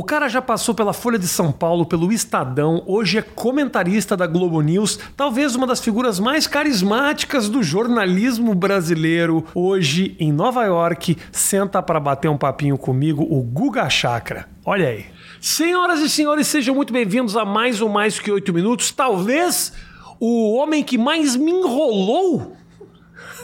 O cara já passou pela Folha de São Paulo, pelo Estadão, hoje é comentarista da Globo News, talvez uma das figuras mais carismáticas do jornalismo brasileiro. Hoje, em Nova York, senta para bater um papinho comigo o Guga Chakra. Olha aí. Senhoras e senhores, sejam muito bem-vindos a mais um Mais Que Oito Minutos. Talvez o homem que mais me enrolou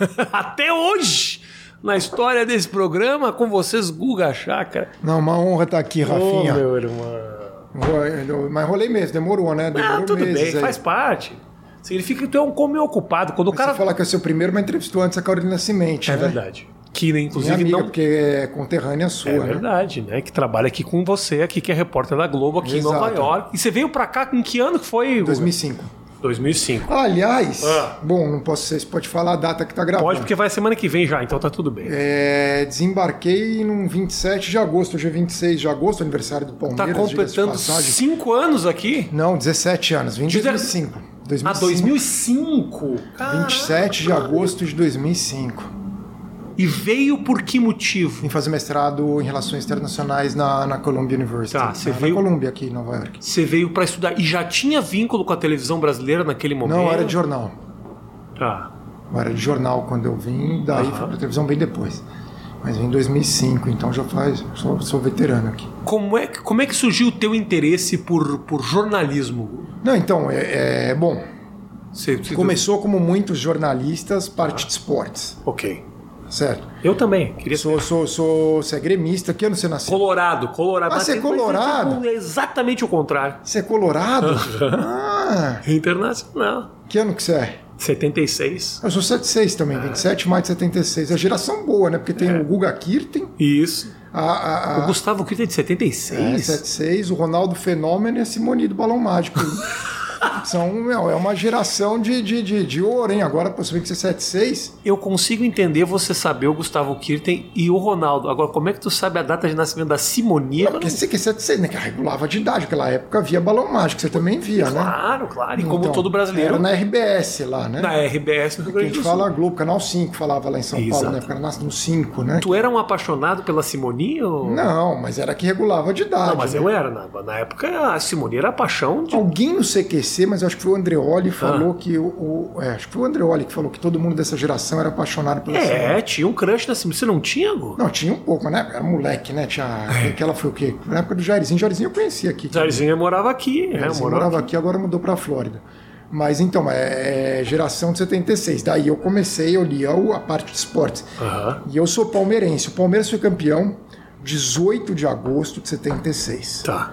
até hoje na história desse programa com vocês, Guga Chakra. Não, uma honra estar aqui, Rafinha. Ô, meu irmão. Mas rolei mesmo, demorou, né? Demorou Ah, tudo meses bem, aí. faz parte. Significa que tu é um come ocupado. Quando o Mas cara. Você fala que é o seu primeiro, mas entrevistou antes a Carolina Cimente, É né? verdade. Que, né, Minha inclusive, amiga, não. porque é conterrânea sua, É né? verdade, né? Que trabalha aqui com você, aqui, que é repórter da Globo aqui em Exato. Nova York. E você veio pra cá com que ano que foi? Guga? 2005. 2005. Aliás, Ah. bom, não posso ser, você pode falar a data que tá gravando. Pode, porque vai semana que vem já, então tá tudo bem. É, desembarquei no 27 de agosto, hoje é 26 de agosto, aniversário do Tá Palmeiras. de completando passagem. cinco anos aqui. Não, 17 anos, vim em Deze- 2005. 2005. Ah, 2005. Caraca. 27 de agosto de 2005. E veio por que motivo? Vim fazer mestrado em Relações Internacionais na, na Columbia University. Tá, você veio- na Columbia, aqui em Nova York. Você veio pra estudar e já tinha vínculo com a televisão brasileira naquele momento? Não, era de jornal. Tá. Eu era de jornal quando eu vim, daí Aham. fui pra televisão bem depois. Mas vim em 2005, então já faz. Sou, sou veterano aqui. Como é, que- como é que surgiu o teu interesse por, por jornalismo? Não, então, é, é bom. Você, você- Começou como muitos jornalistas, parte de esportes, Ok. Certo? Eu também. Queria Sou, sou, sou, você é gremista, que ano você nasceu? Colorado, Colorado. Ah, você é colorado? É exatamente o contrário. Você é colorado? ah, Internacional. que ano que você é? 76. Eu sou 76 também, 27 de maio de 76. É geração boa, né? Porque tem o Guga Kirten, Isso. a, a, a, O Gustavo Kirten é de É, 76? 76, o Ronaldo Fenômeno e a Simone do Balão Mágico. São, meu, é uma geração de, de, de, de ouro, hein? Agora, possivelmente ser 76. Eu consigo entender você saber o Gustavo Kirten e o Ronaldo. Agora, como é que tu sabe a data de nascimento da Simonia? Porque você que é 76, né? Que regulava de idade. Naquela época havia Balão Mágico, você também via, né? Claro, claro. E como Então, todo brasileiro, Era na RBS lá, né? na RBS no Rio Que a Grande gente do Sul. fala Globo, Canal 5 falava lá em São Paulo, Exato. né? Porque era no 5, né? Tu era um apaixonado pela Simonia? Ou... Não, mas era que regulava de idade. Não, mas né? eu era. Na, na época, a Simonia era a paixão de. Alguém no CQC, mas eu acho que foi o Andreoli, Ah. falou que o. o- é, acho que foi o Andreoli que falou que todo mundo dessa geração era apaixonado pela Simone. É, tinha um crush na Simonia. Você não tinha, Gu? Não, tinha um pouco, mas na época era moleque, né? Tinha. Aquela foi o quê? Na época do Jairzinho. Jairzinho eu conhecia aqui. Jairzinho morava aqui. É, Jairzinho morava morava aqui, agora mudou pra Flórida. Mas então, é, é geração de 76. Daí eu comecei, eu lia a parte de esportes. Aham. E eu sou palmeirense. O Palmeiras foi campeão 18 de agosto de 76. Tá.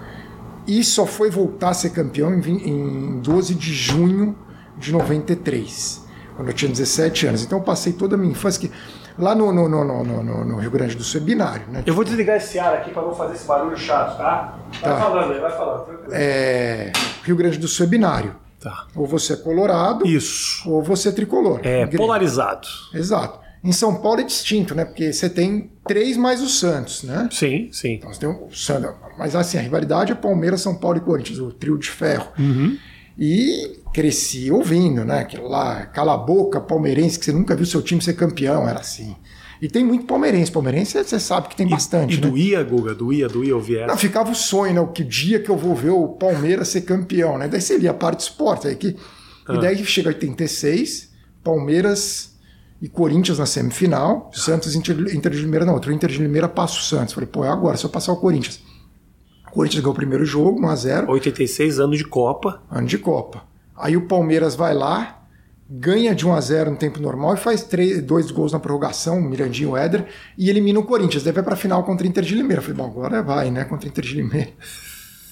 E só foi voltar a ser campeão em, vin- em 12 de junho de 93, quando eu tinha 17 anos. Então eu passei toda a minha infância que lá no, no, no, no, no- no Rio Grande do Sul é binário, né? Eu vou desligar esse ar aqui pra não fazer esse barulho chato, tá? Vai Tá. falando aí, vai falando. É, Rio Grande do Sul é binário. Tá. Ou você é colorado, Isso. ou você é tricolor. É Grêmio. polarizado. Exato. Em São Paulo é distinto, né? Porque você tem três mais o Santos, né? Sim, sim. Então você tem o Santos. Mas assim, a rivalidade é Palmeiras, São Paulo e Corinthians, o trio de ferro. Uhum. E cresci ouvindo, né? Aquilo lá, cala a boca, palmeirense, que você nunca viu seu time ser campeão, era assim. E tem muito palmeirense. Palmeirense você sabe que tem bastante, E né? doía, Guga? Doía, doía ouvir Não, essa. ficava o sonho, né? O que dia que eu vou ver o Palmeiras ser campeão, né? Daí seria a parte de esporte. Aí que, Ah. E daí chega 86, Palmeiras e Corinthians na semifinal, Santos e Inter, de Limeira na outra. O Inter de Limeira passa o Santos. Falei, pô, é agora, se eu passar o Corinthians. O Corinthians ganhou o primeiro jogo, 1x0. 86 anos de Copa. ano de Copa. Aí o Palmeiras vai lá, ganha de 1 a 0 no tempo normal e faz três, dois gols na prorrogação, Mirandinho e o Éder, e elimina o Corinthians. Daí vai pra final contra o Inter de Limeira. Eu falei, bom, agora vai, né? Contra o Inter de Limeira.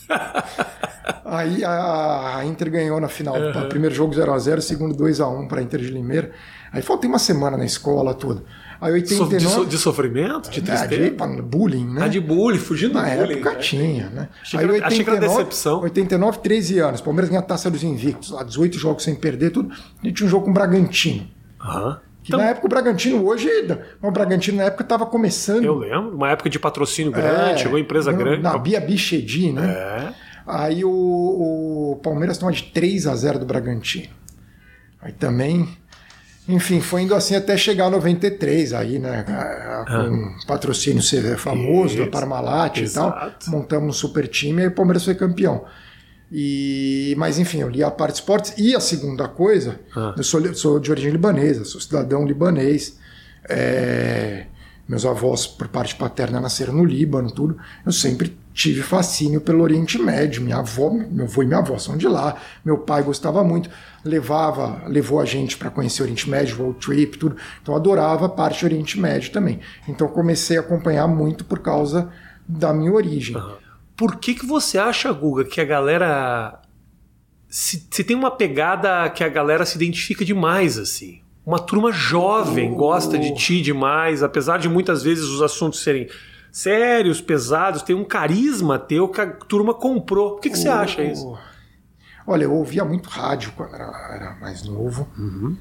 Aí a, a Inter ganhou na final. Uhum. Primeiro jogo 0x0, segundo 2x1 para Inter de Limeira. Aí faltei uma semana na escola, tudo. Aí So- 89. de, so- de sofrimento? De Ah, tristeza? de bullying, né? Ah, de bullying, fugindo do Na bullying. época né? tinha, né? Achei que era- achei que era decepção. 89, 13 anos. Palmeiras ganha a taça dos invictos, lá 18 jogos sem perder, tudo. E tinha um jogo com o Bragantino. Aham. Que Então, na época o Bragantino, hoje, o Bragantino na época estava começando. eu lembro, uma época de patrocínio grande, É, chegou empresa grande. Na Bia Bichedi, né? É. Aí o, o Palmeiras toma de 3 a 0 do Bragantino. Aí também Enfim, foi indo assim até chegar a 93, aí, né? Com ah. patrocínio famoso Isso. da Parmalat e tal. Montamos um super time e o Palmeiras foi campeão. E, mas enfim, eu li a parte de esportes. E a segunda coisa, ah. eu sou, sou, de origem libanesa, sou cidadão libanês. É, meus avós, por parte paterna, nasceram no Líbano, tudo. Eu sempre tive fascínio pelo Oriente Médio. Minha avó, meu avô e minha avó são de lá. Meu pai gostava muito, levava, levou a gente para conhecer o Oriente Médio, road trip, tudo. Então eu adorava a parte do Oriente Médio também. Então comecei a acompanhar muito por causa da minha origem. Uhum. Por que que você acha, Guga, que a galera se, se tem uma pegada que a galera se identifica demais assim? Uma turma jovem gosta de ti demais, apesar de muitas vezes os assuntos serem sérios, pesados, tem um carisma teu que a turma comprou. Por que, que você acha isso? Olha, eu ouvia muito rádio quando era, era mais novo. Uhum.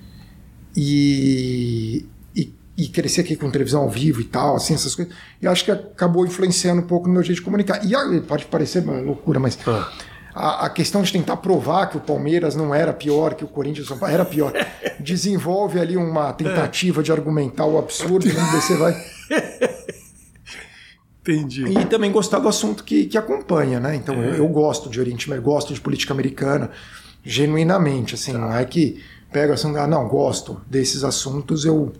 E, e, e cresci aqui com televisão ao vivo e tal, assim, essas coisas. E acho que acabou influenciando um pouco no meu jeito de comunicar. E pode parecer uma loucura, mas. Ah a, a, questão de tentar provar que o Palmeiras não era pior que o Corinthians era pior. Desenvolve ali uma tentativa de argumentar o absurdo, e você vai. Entendi. E também gostar do assunto que, que acompanha, né? Então é. eu, eu, gosto de Oriente Médio, gosto de política americana, genuinamente, assim, tá. não é que pega assim, ah, não, gosto desses assuntos, eu,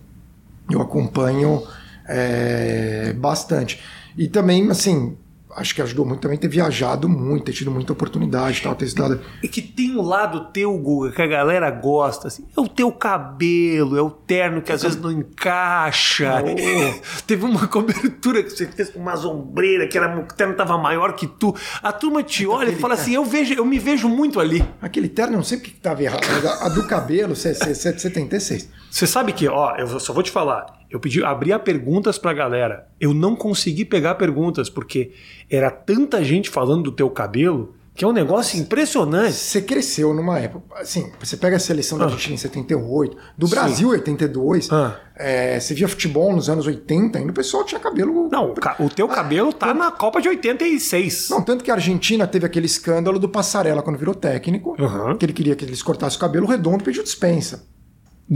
eu acompanho é, bastante. E também, assim, acho que ajudou muito também ter viajado muito, ter tido muita oportunidade, tal, ter estudado. E que tem um lado teu, Guga, que a galera gosta, assim, é o teu cabelo, é o terno que às vezes não encaixa. Oh. Teve uma cobertura que você fez com uma sombreira, que era, o terno estava maior que tu. A turma te olha Aquele, e fala assim: eu, vejo, eu me vejo muito ali. Aquele terno, não sei o que estava errado, a do cabelo, 76. Você sabe que, ó, eu só vou te falar. Eu pedi, abri a perguntas pra galera. Eu não consegui pegar perguntas porque era tanta gente falando do teu cabelo que é um negócio impressionante. Você cresceu numa época. Assim, você pega a seleção da ah. Argentina em 78, do Sim. Brasil em 82. Ah. É, você via futebol nos anos 80, ainda o pessoal tinha cabelo. Não, o teu ah, cabelo tá na Copa de 86. Não, tanto que a Argentina teve aquele escândalo do Passarela quando virou técnico, uhum. que ele queria que eles cortassem o cabelo redondo e pediu dispensa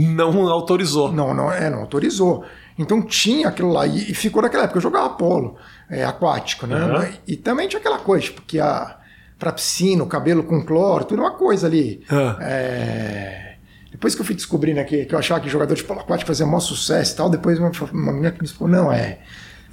não autorizou. Não, não, é, não autorizou. Então tinha aquilo lá, e, e ficou naquela época, eu jogava polo é, aquático, né? Uhum. E, e, também tinha aquela coisa, tipo, que a, pra piscina, o cabelo com cloro, tudo uma coisa ali. Uhum. É, depois que eu fui descobrindo que, que eu achava que jogador de polo aquático fazia maior sucesso e tal, depois uma, uma menina que me falou, não, é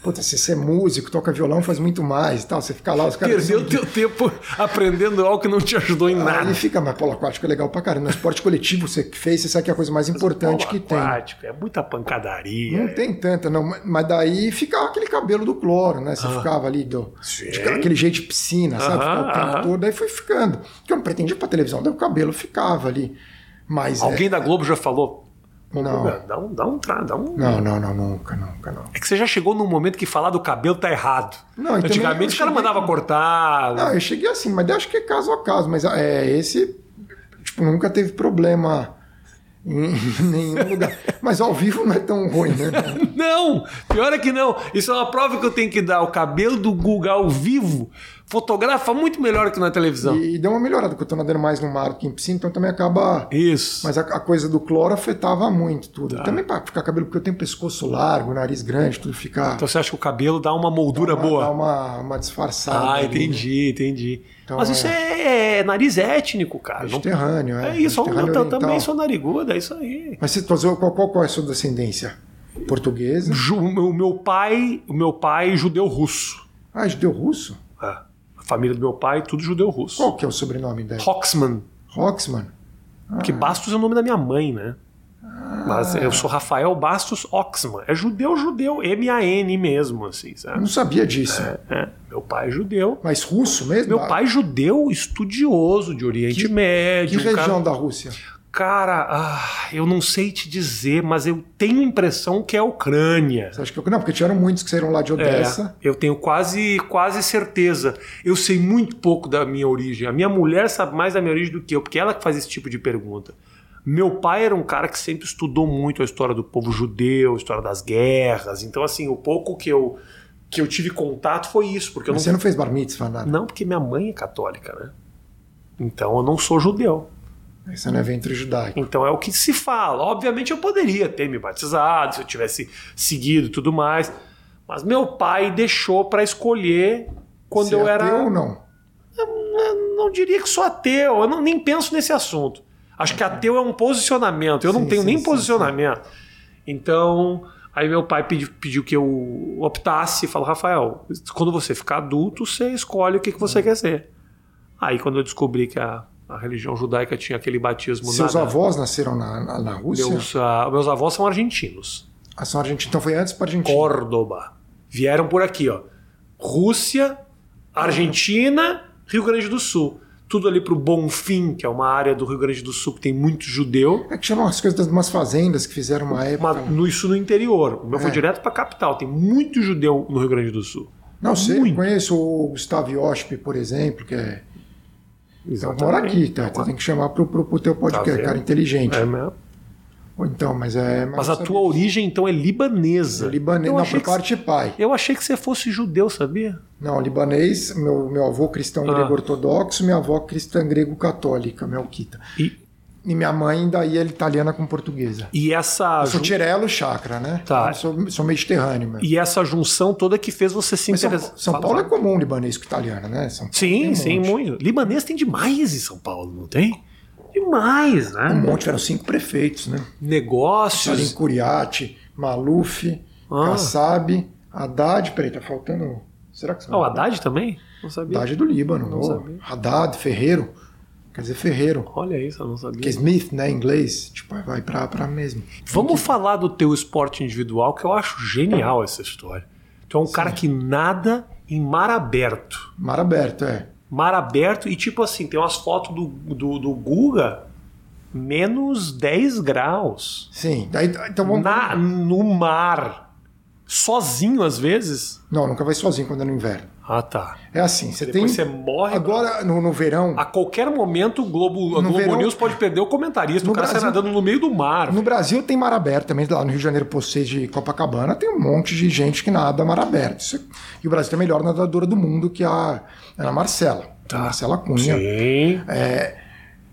Puta, se você é músico, toca violão, faz muito mais e tal. Você fica lá, os caras. Perdeu o teu tempo aprendendo algo que não te ajudou em nada. Ele fica, mas polo aquático é legal pra caramba. No esporte coletivo você fez, você sabe que é a coisa mais importante que tem. aquático é muita pancadaria. Não é. tem tanta, não. Mas daí ficava aquele cabelo do cloro, né? Você ah. ficava ali, do, de, aquele jeito de piscina, sabe? Ficava o tempo todo. Daí foi ficando. Porque eu não pretendia pra televisão, daí o cabelo ficava ali. Mas Alguém é, da Globo já falou, não. Dá um, dá um, dá um. Não, não, não, nunca, nunca, não. É que você já chegou num momento que falar do cabelo tá errado. Não, Antigamente os caras mandavam cortar. Não, eu cheguei assim, mas acho que é caso a caso. Mas é, esse, tipo, nunca teve problema em nenhum lugar. Mas ao vivo não é tão ruim, né? não, pior é que não. Isso é uma prova que eu tenho que dar. O cabelo do Guga ao vivo fotografa muito melhor que na televisão. E, e deu uma melhorada, porque eu tô nadando mais no mar que em piscina, então também acaba. Isso. Mas a, a coisa do cloro afetava muito tudo. Tá. Também para ficar cabelo, porque eu tenho pescoço largo, nariz grande, tudo ficar. Então você acha que o cabelo dá uma moldura dá uma, boa? Dá uma, uma disfarçada. Ah, ali, entendi, né? entendi. Então, Mas isso é... é, é nariz étnico, cara. Mediterrâneo, é. É isso, eu também sou nariguda, é isso aí. Mas você, qual, qual, qual é a sua descendência? Portuguesa? O meu pai, o meu pai judeu russo. Ah, judeu russo? É. A família do meu pai, tudo judeu russo. Qual que é o sobrenome dela? Hoxman. Hoxman? Ah. Que Bastos é o nome da minha mãe, né? Mas eu sou Rafael Bastos Oxman. É judeu, judeu, M-A-N mesmo, assim, sabe? Não sabia disso. É, é. Meu pai é judeu. Mas russo mesmo? Meu pai é judeu, estudioso de Oriente que, Médio. Que região cara... da Rússia? Cara, ah, eu não sei te dizer, mas eu tenho a impressão que é a Ucrânia. Você acha que não? Porque tiveram muitos que saíram lá de é, Odessa. É, eu tenho quase, quase certeza. Eu sei muito pouco da minha origem. A minha mulher sabe mais da minha origem do que eu, porque ela que faz esse tipo de pergunta. Meu pai era um cara que sempre estudou muito a história do povo judeu, a história das guerras. Então, assim, o pouco que eu, que eu tive contato foi isso. Porque Mas não... você não fez bar mitzvah, nada? Não, porque minha mãe é católica, né? Então eu não sou judeu. Esse não é ventre judaico. Então é o que se fala. Obviamente eu poderia ter me batizado se eu tivesse seguido e tudo mais. Mas meu pai deixou para escolher quando Ser eu era. ateu ou não? Eu não diria que sou ateu, eu não, nem penso nesse assunto. Acho que ateu é um posicionamento, eu não Sim, tenho sim, nem sim, posicionamento. Então, aí meu pai pediu, pediu que eu optasse e falou: Rafael, quando você ficar adulto, você escolhe o que, que você Hum. quer ser. Aí, quando eu descobri que a, a religião judaica tinha aquele batismo Seus avós nasceram na, na, na Rússia? Meus, ah, meus avós são argentinos. A sua Argentina. Então foi antes para Argentina. Córdoba. Vieram por aqui, ó. Rússia, Argentina, Rio Grande do Sul. Tudo ali pro Bonfim, que é uma área do Rio Grande do Sul que tem muito judeu. É que chamam as coisas das umas fazendas que fizeram uma época. Uma, no, isso no interior. O meu foi É. direto pra capital. Tem muito judeu no Rio Grande do Sul. Não sei, conheço o Gustavo Iosp, por exemplo, que é. Então, mora aqui, tá? Você tem que chamar pro, pro, pro teu podcast, Tá cara inteligente. É mesmo. Ou Então, mas é. Mas a eu tua origem, então, é libanesa. Libanês, Eu não, por parte de pai. Eu achei que você fosse judeu, sabia? Não, libanês, meu, meu avô cristão Ah. grego ortodoxo, minha avó cristã grego católica, Melquita. E, E minha mãe, daí, é italiana com portuguesa. e essa. Eu sou Tirelo Chakra, né? Tá. Eu sou, sou mediterrâneo mesmo. E essa junção toda que fez você se São, interessar. São Fala, Paulo é comum libanês com italiano, né? São Paulo Sim, um sim, monte. muito. Libanês tem demais em São Paulo, não tem? Demais, Um né? monte, tiveram cinco prefeitos, né? Salim Negócios. Curiati, Maluf, Ah. Kassab, Haddad, peraí, tá faltando. Será que são Ah, o Haddad também? Não sabia. Haddad do Líbano, Não sabia. Haddad, Ferreiro. Quer dizer, Ferreiro. Olha isso, eu não sabia. Que Smith, né, em inglês. Tipo, vai pra, pra mesmo. Vamos falar do teu esporte individual, que eu acho genial essa história. Tu é um cara que nada em mar aberto. Mar aberto, é. Mar aberto e tipo assim, tem umas fotos do, do, do Guga, menos 10 graus. Sim. Daí, então vamos. Na, no mar. Sozinho às vezes. Não, nunca vai sozinho quando é no inverno. Ah, tá. É assim, você Depois tem. você morre. Agora, no, no verão. A qualquer momento, o Globo, a Globo verão- News pode perder o comentarista. No o cara sai Brasil- nadando no meio do mar. No Brasil tem mar aberto também, lá no Rio de Janeiro, Poçês de Copacabana, tem um monte de gente que nada mar aberto. Isso- E o Brasil tem a melhor nadadora do mundo, que é a Ana Marcela. A Marcela Cunha. Sim.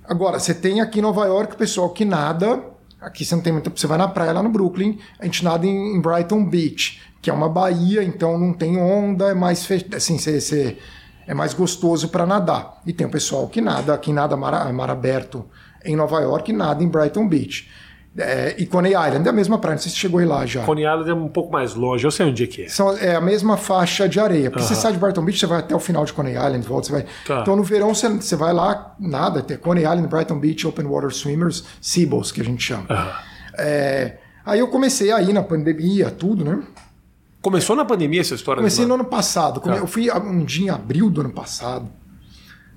Agora, você tem aqui em Nova York o pessoal que nada. Aqui você não tem muito. Você vai na praia lá no Brooklyn, a gente nada em, em Brighton Beach, que é uma baía, então não tem onda, é mais fe... assim, você, você- é mais gostoso para nadar. E tem o pessoal que nada, que nada mar, mar aberto em Nova York e nada em Brighton Beach. É, e Coney Island é a mesma praia, não sei se você chegou aí lá já. Coney Island é um pouco mais longe. Eu sei onde é que é. São, é a mesma faixa de areia. Porque você sai de Brighton Beach, você vai até o final de Coney Island, volta, você vai. Tá. Então no verão você, você vai lá, nada, tem Coney Island, Brighton Beach, Open Water Swimmers, Seaballs, que a gente chama. Aham. É, aí eu comecei aí na pandemia, tudo, né? Começou na pandemia essa história? Comecei no ano passado. Come- Tá. Eu fui um dia em abril do ano passado.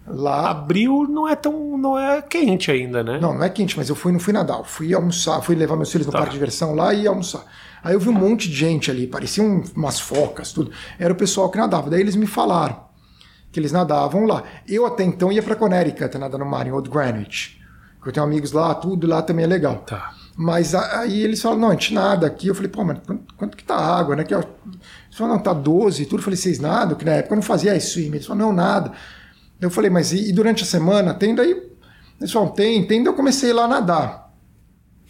Lá. Abril não é tão. não é quente ainda, né? Não, não é quente, mas eu fui, não fui nadar. Eu fui almoçar, fui levar meus filhos no Tá. parque de diversão lá e almoçar. Aí eu vi um monte de gente ali, pareciam umas focas, tudo. Era o pessoal que nadava. Daí eles me falaram que eles nadavam lá. Eu até então ia para Connecticut nadar no mar, em Old Greenwich. Eu tenho amigos lá, tudo lá também é legal. Tá. Mas aí eles falaram, não, a gente nada aqui. Eu falei, pô, mas quanto, quanto que tá a água, né? Que, ó, eles falaram, não, tá 12 e tudo. Eu falei, vocês nadam? Que na época eu não fazia swim. Eles falaram, não, nada. Eu falei, mas e, e durante a semana tem? Daí eles falaram, tem, tem. Daí eu comecei lá a nadar.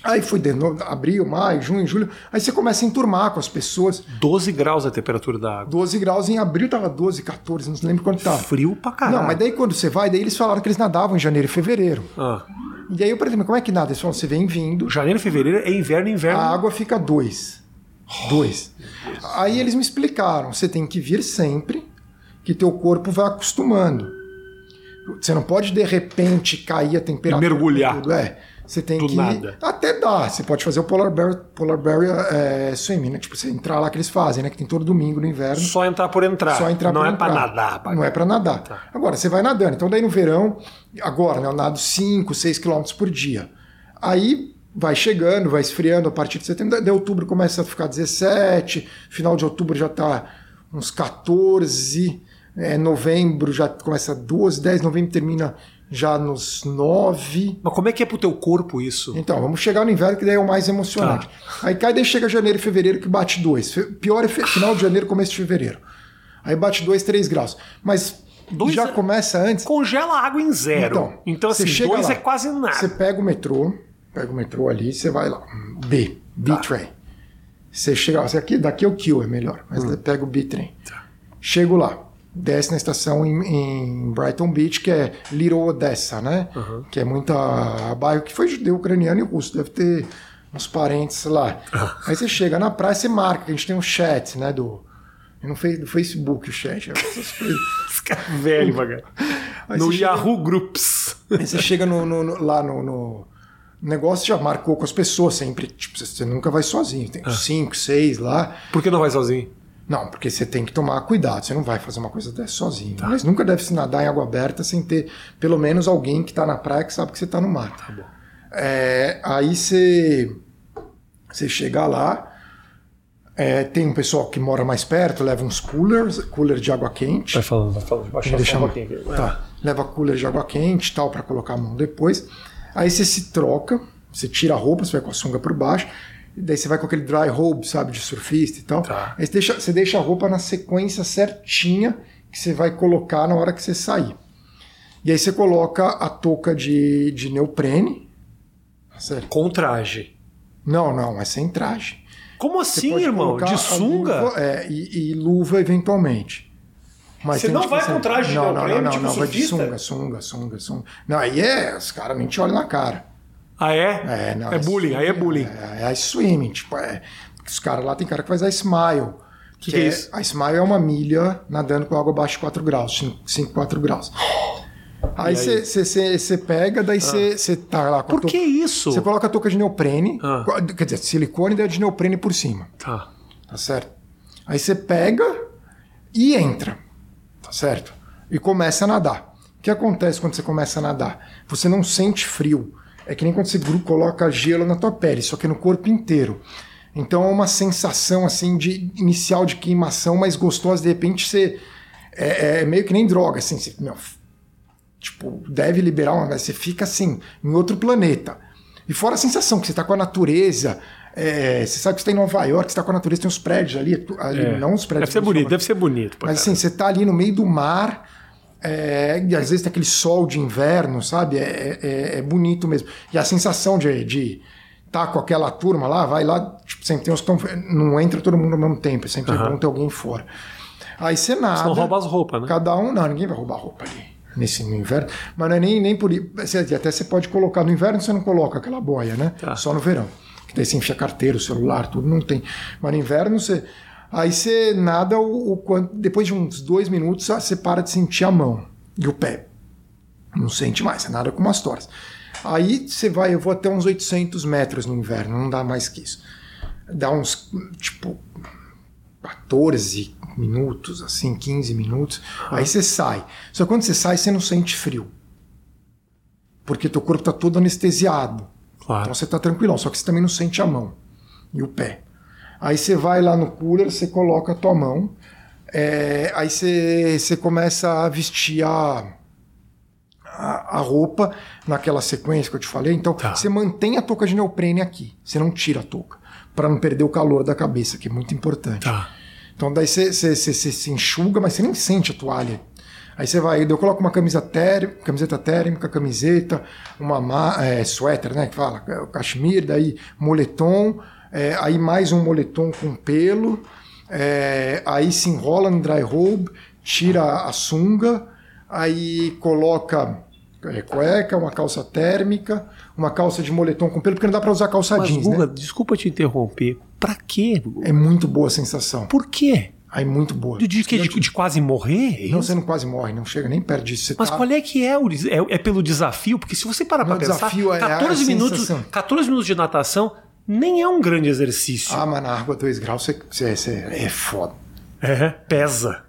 Aí fui de novo, abril, maio, junho, julho. Aí você começa a enturmar com as pessoas. 12 graus a temperatura da água. 12 graus, em abril tava 12, 14, não lembro quanto tava. Frio pra caralho. Não, mas daí quando você vai, daí eles falaram que eles nadavam em janeiro e fevereiro. Ah, E aí eu perguntei, mas como é que nada? Eles falaram, você vem vindo, janeiro e fevereiro é inverno, inverno. a água fica dois. Dois. Aí eles me explicaram, você tem que vir sempre, que teu corpo vai acostumando. Você não pode de repente cair a temperatura. E mergulhar. Tudo. É. Você tem Do que. nada. Até dá. Você pode fazer o Polar Bear, Polar Bear é, Swimming, né? Tipo, você entrar lá que eles fazem, né? Que tem todo domingo no inverno. Só entrar por entrar. Só entrar Não pra é pra entrar. nadar. pra- Não é para nadar. Tá. Agora, você vai nadando. Então, daí no verão, agora, né, eu nado 5, 6 quilômetros por dia. Aí vai chegando, vai esfriando a partir de setembro. Daí outubro começa a ficar 17, final de outubro já tá uns 14, é, novembro já começa 12, 10, novembro termina já nos 9. Mas como é que é pro teu corpo isso? Então, vamos chegar no inverno, que daí é o mais emocionante. Tá. Aí cai, daí chega janeiro e fevereiro, que bate 2. Pior é final de janeiro, começo de fevereiro. Aí bate 2, 3 graus. Mas Dois já é- começa antes. Congela a água em zero. Então, Então, assim, chega dois lá, é quase nada. Você pega o metrô, pega o metrô ali, você vai lá. B, B-Train. Você chega você aqui, daqui é o Q, é melhor, mas pega o B-Train. Tá. Chego lá, desce na estação em, em Brighton Beach, que é Little Odessa, né? Que é muita bairro que foi judeu, ucraniano e russo, deve ter uns parentes lá. Aí você chega na praia, você marca, a gente tem um chat, né, do no Facebook o chat, essas coisas. É velho. Aí No você chega- Yahoo Groups. Aí você chega no, no- no- lá no, negócio, já marcou com as pessoas sempre. Tipo, você, nunca vai sozinho. Tem uns cinco, seis lá. Por que não vai sozinho? Não, porque você tem que tomar cuidado. Você não vai fazer uma coisa dessa sozinho. Tá. Mas nunca deve se nadar em água aberta sem ter pelo menos alguém que está na praia que sabe que você está no mar. Tá bom. É, aí você, você chega lá. é, tem um pessoal que mora mais perto, leva uns coolers, cooler de água quente. Vai falando, vai falando. Baixa Deixa um pouquinho aqui. Tá. Leva cooler de água quente e tal para colocar a mão depois. Aí você se troca, você tira a roupa, você vai com a sunga por baixo. Daí você vai com aquele dry robe, sabe, de surfista e tal. Tá. Aí você deixa, você deixa a roupa na sequência certinha que você vai colocar na hora que você sair. E aí você coloca a touca de, de neoprene. Tá certo? Com traje. Não, não, é sem traje. Como assim, irmão? De sunga? luva, é, e, e luva eventualmente. Mas Você não vai que com traje de Não, não, neoprene, não, não, tipo não, vai de surfista? sunga, sunga, sunga, sunga. Não, aí é, os caras nem te olham na cara. Ah, é? É, não, é bullying, aí é bullying. É, é swimming, tipo, é. Os caras lá tem cara que faz a smile. Que que é isso? A smile é uma milha nadando com água abaixo de 4 graus, 5, 4 graus. Aí? Ah. você pega, daí você tá lá com Por que isso? Você coloca a touca de neoprene, Ah. quer dizer, silicone e daí de neoprene por cima. Tá. Tá certo? Aí você pega e entra. Tá certo? E começa a nadar. O que acontece quando você começa a nadar? Você não sente frio. É que nem quando você coloca gelo na tua pele, só que no corpo inteiro. Então é uma sensação assim de inicial de queimação, mas gostosa. De repente você é, é meio que nem droga, assim. Você, meu, tipo, deve liberar uma. Você fica assim, em outro planeta. E fora a sensação que você está com a natureza. é, você sabe que você está em Nova York, você está com a natureza, tem uns prédios ali, ali É. não os prédios. Deve ser bonito, deve ser bonito. Mas assim, você está ali no meio do mar. É, e às vezes tem aquele sol de inverno, sabe? É, é- é bonito mesmo. E a sensação de, de tá com aquela turma lá, vai lá, tipo, sempre tem tão, não entra todo mundo ao mesmo tempo, sempre bom ter alguém fora. Aí você nada. Você não rouba as roupas, né? Cada um, não, ninguém vai roubar roupa ali. Nesse no inverno, mas não é nem, nem por isso. Você- Até você pode colocar no inverno, você não coloca aquela boia, né? Tá. Só no verão. Que daí você enfia carteira, celular, tudo, não tem. Mas no inverno você. Aí você nada o, o quanto. Depois de uns dois minutos, ah, você para de sentir a mão e o pé. Não sente mais, você nada com umas toras. Aí você vai, eu vou até uns 800 metros no inverno, não dá mais que isso. Dá uns, tipo, 14 minutos, assim, 15 minutos. Aí você sai. Só que quando você sai, você não sente frio. Porque teu corpo tá todo anestesiado. Claro. Então você tá tranquilão, só que você também não sente a mão e o pé. Aí você vai lá no cooler, você coloca a tua mão, é, aí você, você começa a vestir a, a, a roupa naquela sequência que eu te falei. Então Tá. você mantém a touca de neoprene aqui, você não tira a touca, para não perder o calor da cabeça, que é muito importante. Tá. Então daí você, você, você- você se enxuga, mas você nem sente a toalha. Aí você vai, eu coloco uma camisa térmica, camiseta térmica, camiseta, uma ma- é, suéter, né, que fala, é, cachemir, daí moletom, é, aí mais um moletom com pelo, é, aí se enrola no dry robe, tira a sunga, aí coloca é, cueca, uma calça térmica, uma calça de moletom com pelo, porque não dá para usar calça Mas, jeans, Guga, né? desculpa te interromper. Pra quê? É muito boa a sensação. Por quê? Aí muito boa. De, de, que- de- de quase morrer? Não, você não quase morre, não chega nem perto disso. Você Mas tá... qual é que é o é, é pelo desafio? Porque se você parar o pensar, desafio é a 14 minutos, sensação. 14 minutos de natação nem é um grande exercício. Ah, mas na água 2 graus você, você, é foda. É, pesa.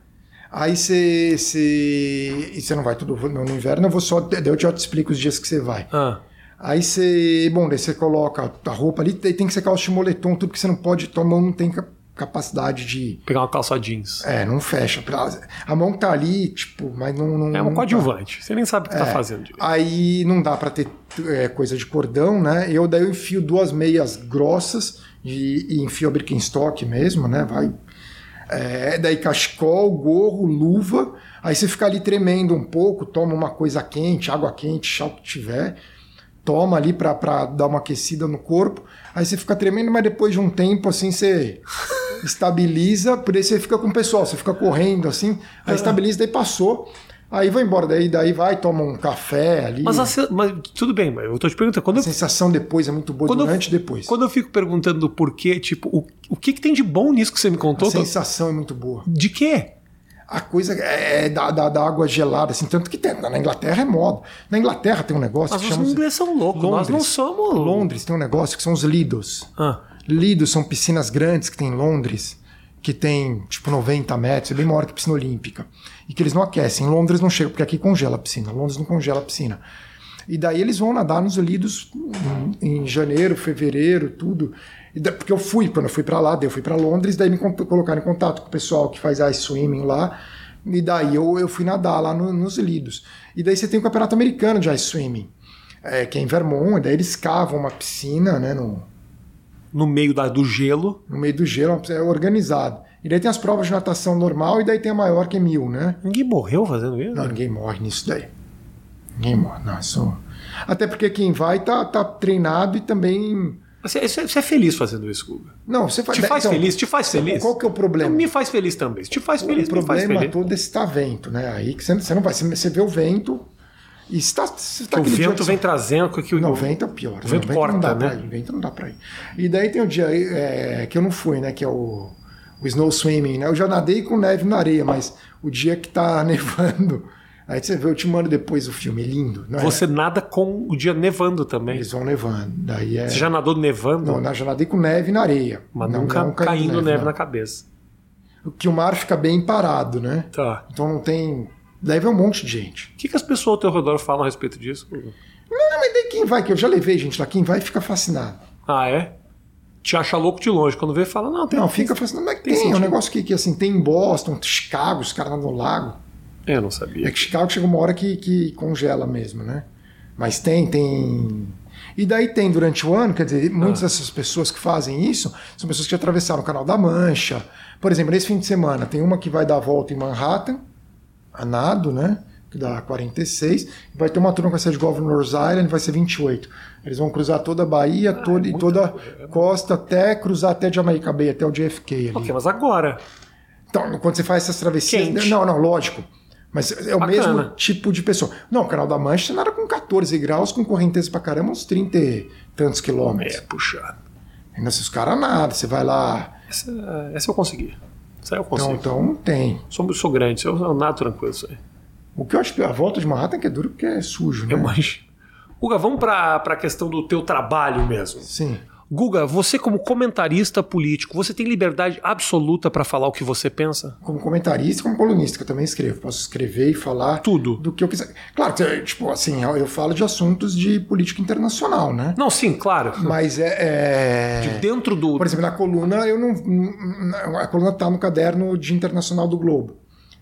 Aí você, você. E você não vai tudo no no inverno, eu vou só. daí Eu já te explico os dias que você vai. Ah, Aí você. Bom, daí você coloca a roupa ali, daí tem que secar o chimoletom, tudo que você não pode. Mão não tem capacidade de. pegar uma calça jeans. É, não fecha. A mão tá ali, tipo, mas não. não É um coadjuvante. Você nem sabe o que tá É. fazendo direito. Aí não dá pra ter é, coisa de cordão, né? Eu daí eu enfio duas meias grossas e, e enfio a Birkenstock mesmo, né? Vai. É, daí cachecol, gorro, luva. Aí você fica ali tremendo um pouco, toma uma coisa quente, água quente, chá o que tiver. Toma ali pra dar uma aquecida no corpo. Aí você fica tremendo, mas depois de um tempo, assim, você estabiliza. Por aí você fica com o pessoal, você fica correndo assim. Aí estabiliza, daí passou. Aí vai embora, daí, daí vai, toma um café ali. Mas, a, mas tudo bem, mas eu tô te perguntando. Quando a eu, sensação depois é muito boa, quando durante e depois. Quando eu fico perguntando do porquê, tipo, o, o que, que tem de bom nisso que você me contou? A sensação é muito boa. De quê? A coisa é da, da, da, água gelada, assim, tanto que tem, na Inglaterra é moda. Na Inglaterra tem um negócio Mas que os ingleses são loucos, Londres. nós não somos. Londres tem um negócio que são os Lidos. Ah, Lidos são piscinas grandes que tem em Londres, que tem tipo 90 metros, é bem maior que a piscina olímpica. E que eles não aquecem. Em Londres não chega, porque aqui congela a piscina. Londres não congela a piscina. E daí eles vão nadar nos Lidos em, em janeiro, fevereiro, tudo. Da- porque eu fui, quando eu fui para lá, daí eu fui para Londres, daí me colocaram em contato com o pessoal que faz ice swimming lá. E daí eu, eu fui nadar lá no- nos Lidos. E daí você tem o campeonato americano de ice swimming, é, que é em Vermont, e daí eles cavam uma piscina, né, no, no meio da, do gelo. no meio do gelo, é organizado. E daí tem as provas de natação normal e daí tem a maior que é mil, né? Ninguém morreu fazendo isso? Não, ninguém morre nisso daí. Ninguém morre, não, isso... Até porque quem vai tá, tá treinado e também... Você, você- você é feliz fazendo isso, Guga? Não, você faz... Te faz então, feliz? Te faz feliz? Qual que é o problema? Então me faz feliz também. Se te faz feliz, o me faz problema feliz. todo é esse tá vento, né? Aí que você, você não vai... Você, vê o vento e está... Você tá o vento vem trazendo que o Não, o vento é o pior. O vento corta, não dá né? ir, o vento não dá pra ir. E daí tem o dia é, que eu não fui, né? Que é o, o snow swimming, né? Eu já nadei com neve na areia, mas o dia que tá nevando, aí você vê, eu te mando depois o filme, é lindo. É? Você nada com o dia nevando também. Eles vão nevando. Daí é... Você já nadou nevando? Não, eu já nadei com neve na areia. mas Não, nunca não caindo neve, não. na cabeça. Que o mar fica bem parado, né? Tá. Então não tem... Daí vem um monte de gente. O que, que as pessoas ao teu redor falam a respeito disso? Não, não, mas daí quem vai, que eu já levei gente lá, quem vai fica fascinado. Ah, é? Te acha louco de longe. Quando vê, fala, não, tem. Não, fica fascinado. Mas Tem tem, é um negócio que, que assim, tem em Boston, Chicago, os caras no lago. Eu não sabia. É que Chicago chega uma hora que, que congela mesmo, né? Mas tem, tem. E daí tem durante o ano, quer dizer, muitas Ah. dessas pessoas que fazem isso são pessoas que atravessaram o Canal da Mancha. Por exemplo, nesse fim de semana tem uma que vai dar a volta em Manhattan, a nado, né? Que dá 46. E vai ter uma turma que vai ser de Governor's Island, vai ser 28. Eles vão cruzar toda a Bahia toda, e muita toda coisa. costa até cruzar até Jamaica Bay, até o JFK ali. Ok, mas agora. Então, quando você faz essas travessias. Quente. Não, não, lógico. Mas é o Bacana. mesmo tipo de pessoa. Não, o canal da Mancha nada com 14 graus, com correnteza pra caramba, uns 30 e tantos quilômetros. É, puxado. Ainda se os caras nada, você vai lá. Essa, essa eu consegui. Essa eu Então, consigo. então tem. Sou, sou grande, eu, eu nado tranquilo isso aí. O que eu acho que a volta de Manhattan que é duro porque é sujo, né? Eu imagino. Guga, vamos para a questão do teu trabalho mesmo. Sim. Guga, você como comentarista político, você tem liberdade absoluta para falar o que você pensa? Como comentarista, como colunista, que eu também escrevo. Posso escrever e falar Tudo. do que eu quiser. Claro, tipo, assim, eu eu falo de assuntos de política internacional, né? Não, sim, claro. Mas é. é... Dentro do. Por exemplo, na coluna, eu não. A coluna tá no caderno de internacional do Globo.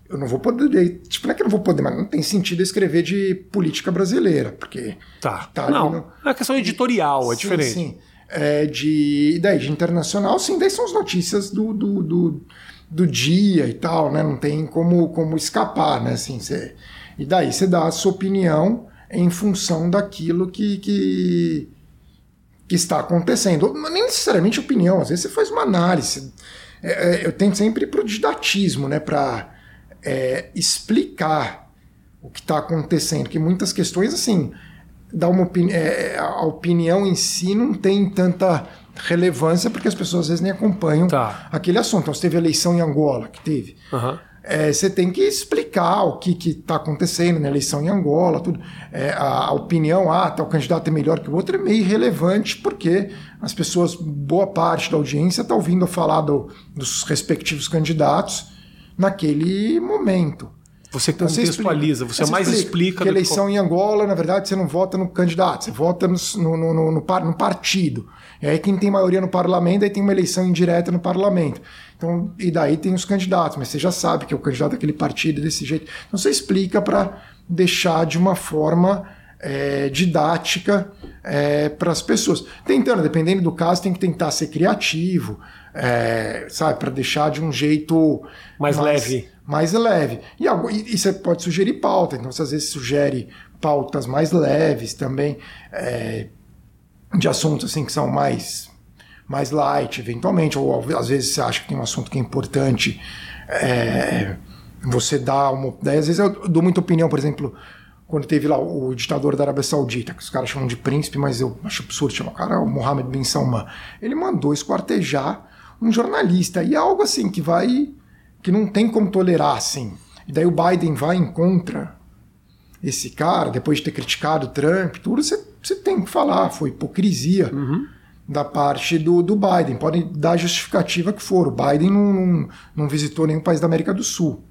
Eu não vou poder. Tipo, não é que eu não vou poder, mas não tem sentido escrever de política brasileira, porque. Tá. Tá não, no- é uma questão editorial, é Sim, diferente. Sim. É de, daí, de internacional, sim, daí são as notícias do, do, do, do dia e tal, né? Não tem como, como escapar, né? Assim, você, e daí você dá a sua opinião em função daquilo que, que, que está acontecendo. Ou Nem necessariamente opinião, às vezes você faz uma análise. É, é, eu tento sempre para o didatismo, né? Para explicar o que está acontecendo, que muitas questões, assim, dá uma opini é, a opinião em si não tem tanta relevância porque as pessoas às vezes nem acompanham Tá. aquele assunto. Então, você teve a eleição em Angola, que teve. Aham. É, você tem que explicar o que está acontecendo na eleição em Angola, tudo. É, a, a opinião, ah, tal candidato é melhor que o outro, é meio irrelevante, porque as pessoas, boa parte da audiência, está ouvindo falar do- dos respectivos candidatos naquele momento. Você contextualiza, você, Aí mais explica. que do que- eleição em Angola, na verdade, você não vota no candidato, você vota no, no, no- no- no par- no partido. E aí quem tem maioria no parlamento, aí tem uma eleição indireta no parlamento. Então, e daí tem os candidatos, mas você já sabe que é o candidato daquele partido é desse jeito. Então você explica para deixar de uma forma é, didática para as pessoas. Tentando, dependendo do caso, tem que tentar ser criativo. É, sabe, para deixar de um jeito mais, mais leve. Mais leve. E, e, e, você pode sugerir pauta, então você às vezes sugere pautas mais leves também, é, de assuntos assim que são mais, mais light, eventualmente, ou às vezes você acha que tem um assunto que é importante, é, você dá uma. Daí às vezes eu dou muita opinião, por exemplo quando teve lá o ditador da Arábia Saudita, que os caras chamam de príncipe, mas eu acho absurdo chamar o cara, o Mohammed bin Salman. Ele mandou esquartejar um jornalista. E é algo assim que vai. que não tem como tolerar assim. E daí o Biden vai em contra esse cara, depois de ter criticado o Trump, tudo, você, você tem que falar, foi hipocrisia. Uhum. Da parte do, do Biden. Podem dar a justificativa que for. O Biden não, não, não visitou nenhum país da América do Sul,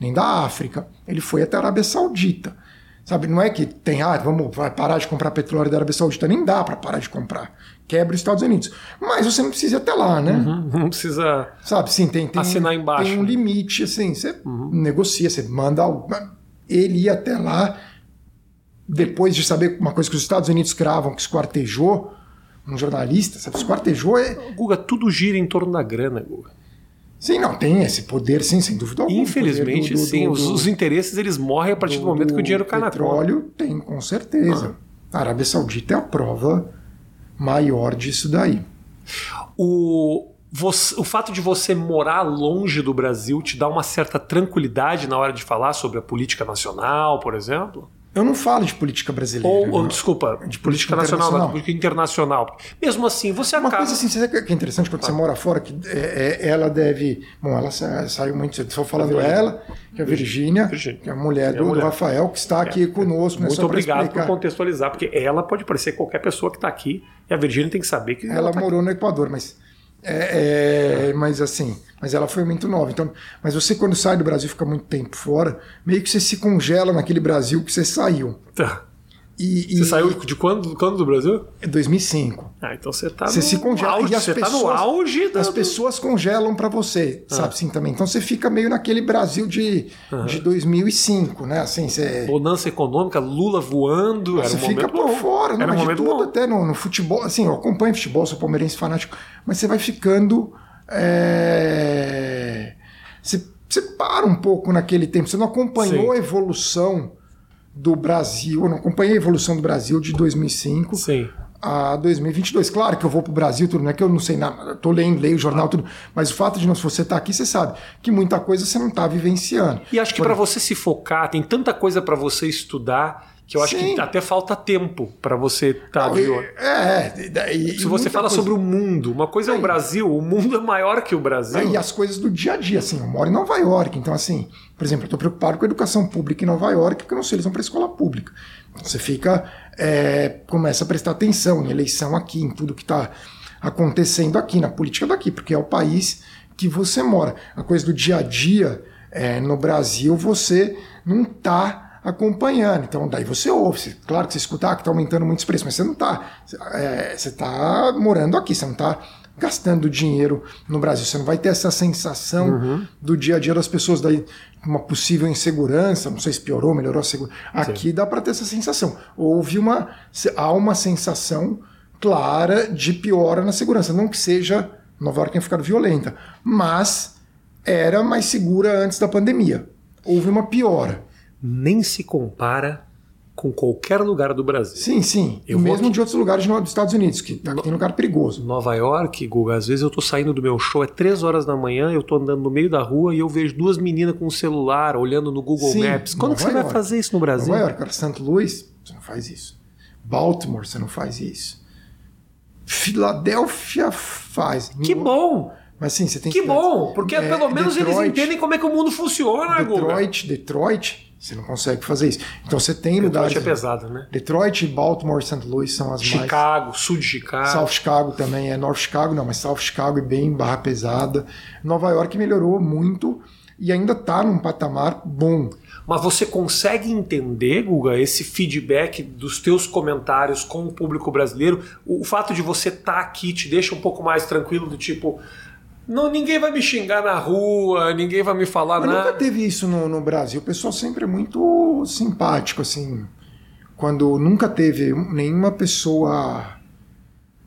nem da África. Ele foi até a Arábia Saudita. Sabe, não é que tem, ah, vamos parar de comprar petróleo da Arábia Saudita. Nem dá para parar de comprar. Quebra os Estados Unidos. Mas você não precisa ir até lá, né? Uhum, não precisa Sabe, sim, tem, tem, assinar embaixo. Tem um limite, assim, você uhum. negocia, você manda ele ir até lá, depois de saber uma coisa que os Estados Unidos cravam, que esquartejou um jornalista, sabe? Esquartejou é... Guga, tudo gira em torno da grana, Guga. Sim, não, tem esse poder, sim, sem dúvida alguma. Infelizmente, do, do, sim. Do, os, os, interesses eles morrem a partir do, momento que o dinheiro cai na conta. petróleo tem, com certeza. Ah. A Arábia Saudita é a prova maior disso daí. O, você, o fato de você morar longe do Brasil te dá uma certa tranquilidade na hora de falar sobre a política nacional, por exemplo? Eu não falo de política brasileira. Ou, ou desculpa, de, política, política nacional, não, de política internacional. Mesmo assim, você Uma acaba. Uma coisa assim, você sabe que é interessante quando ah. você mora fora, que é, é, ela deve. Bom, ela saiu muito cedo. Estou falando ela, que é a Virgínia, que é a mulher do, é a mulher. do Rafael, que está aqui é. conosco. Muito obrigado por contextualizar, porque ela pode parecer qualquer pessoa que está aqui, e a Virgínia tem que saber que. Ela, ela tá morou aqui. no Equador, mas. É, é, mas assim, mas ela foi muito nova. Então, mas você quando sai do Brasil fica muito tempo fora, meio que você se congela naquele Brasil que você saiu. Tá. E, você e, saiu de quando, quando do Brasil? 2005. Ah, então você tá você no se congela, auge, e as você pessoas, tá no auge As pessoas congelam para você, ah. sabe assim também. Então você fica meio naquele Brasil de, uhum. de 2005, né? Assim, você... Bonança econômica, Lula voando. Você um fica por bom. fora, né? Era um de tudo, bom. até no, no, futebol. Assim, eu acompanho futebol, sou palmeirense fanático, mas você vai ficando. É... Você, você para um pouco naquele tempo, você não acompanhou Sim. a evolução do Brasil, eu não acompanhei a evolução do Brasil de 2005 Sim. a 2022. Claro que eu vou para o Brasil, tudo, não é que eu não sei nada, estou lendo, leio o jornal, tudo, mas o fato de não, você estar tá aqui, você sabe que muita coisa você não está vivenciando. E acho que para você se focar, tem tanta coisa para você estudar que eu acho Sim. que até falta tempo para você estar tá de olho. É, Se você fala coisa... sobre o mundo, uma coisa é, é o Brasil, o mundo é maior que o Brasil. e as coisas do dia a dia, assim, eu moro em Nova York, então assim, por exemplo, eu estou preocupado com a educação pública em Nova York, porque eu não sei, eles vão para a escola pública. Você fica, é, começa a prestar atenção em eleição aqui, em tudo que está acontecendo aqui, na política daqui, porque é o país que você mora. A coisa do dia a dia é, no Brasil, você não está acompanhando. Então, daí você ouve. Claro que você escuta ah, que está aumentando muito os preços, mas você não está. É, você está morando aqui, você não está gastando dinheiro no Brasil. Você não vai ter essa sensação uhum. do dia a dia das pessoas, daí uma possível insegurança, não sei se piorou, melhorou a segurança. Aqui Sim. dá para ter essa sensação. Houve uma. Há uma sensação clara de piora na segurança. Não que seja Nova York tenha ficado violenta, mas era mais segura antes da pandemia. Houve uma piora nem se compara com qualquer lugar do Brasil. Sim, sim. Eu mesmo aqui... de outros lugares dos Estados Unidos, que no... tem lugar perigoso. Nova York, Guga, às vezes eu tô saindo do meu show, é três horas da manhã, eu tô andando no meio da rua e eu vejo duas meninas com um celular olhando no Google sim, Maps. Quando você York. vai fazer isso no Brasil? Nova York, cara, St. Louis, você não faz isso. Baltimore, você não faz isso. Filadélfia faz. Que bom! Mas sim, você tem que. Que bom! Porque é, pelo menos Detroit, eles entendem como é que o mundo funciona, Detroit, Guga. Detroit você não consegue fazer isso. Então você tem Detroit lugares. Detroit é pesado, né? Detroit, Baltimore, St. Louis são as Chicago, mais. Chicago, sul de Chicago. South Chicago também é North Chicago, não, mas South Chicago é bem barra pesada. Nova York melhorou muito e ainda está num patamar bom. Mas você consegue entender, Guga, esse feedback dos teus comentários com o público brasileiro? O fato de você estar tá aqui te deixa um pouco mais tranquilo do tipo, não, ninguém vai me xingar na rua, ninguém vai me falar Mas nada. Nunca teve isso no, no Brasil. O pessoal sempre é muito simpático, assim. Quando nunca teve nenhuma pessoa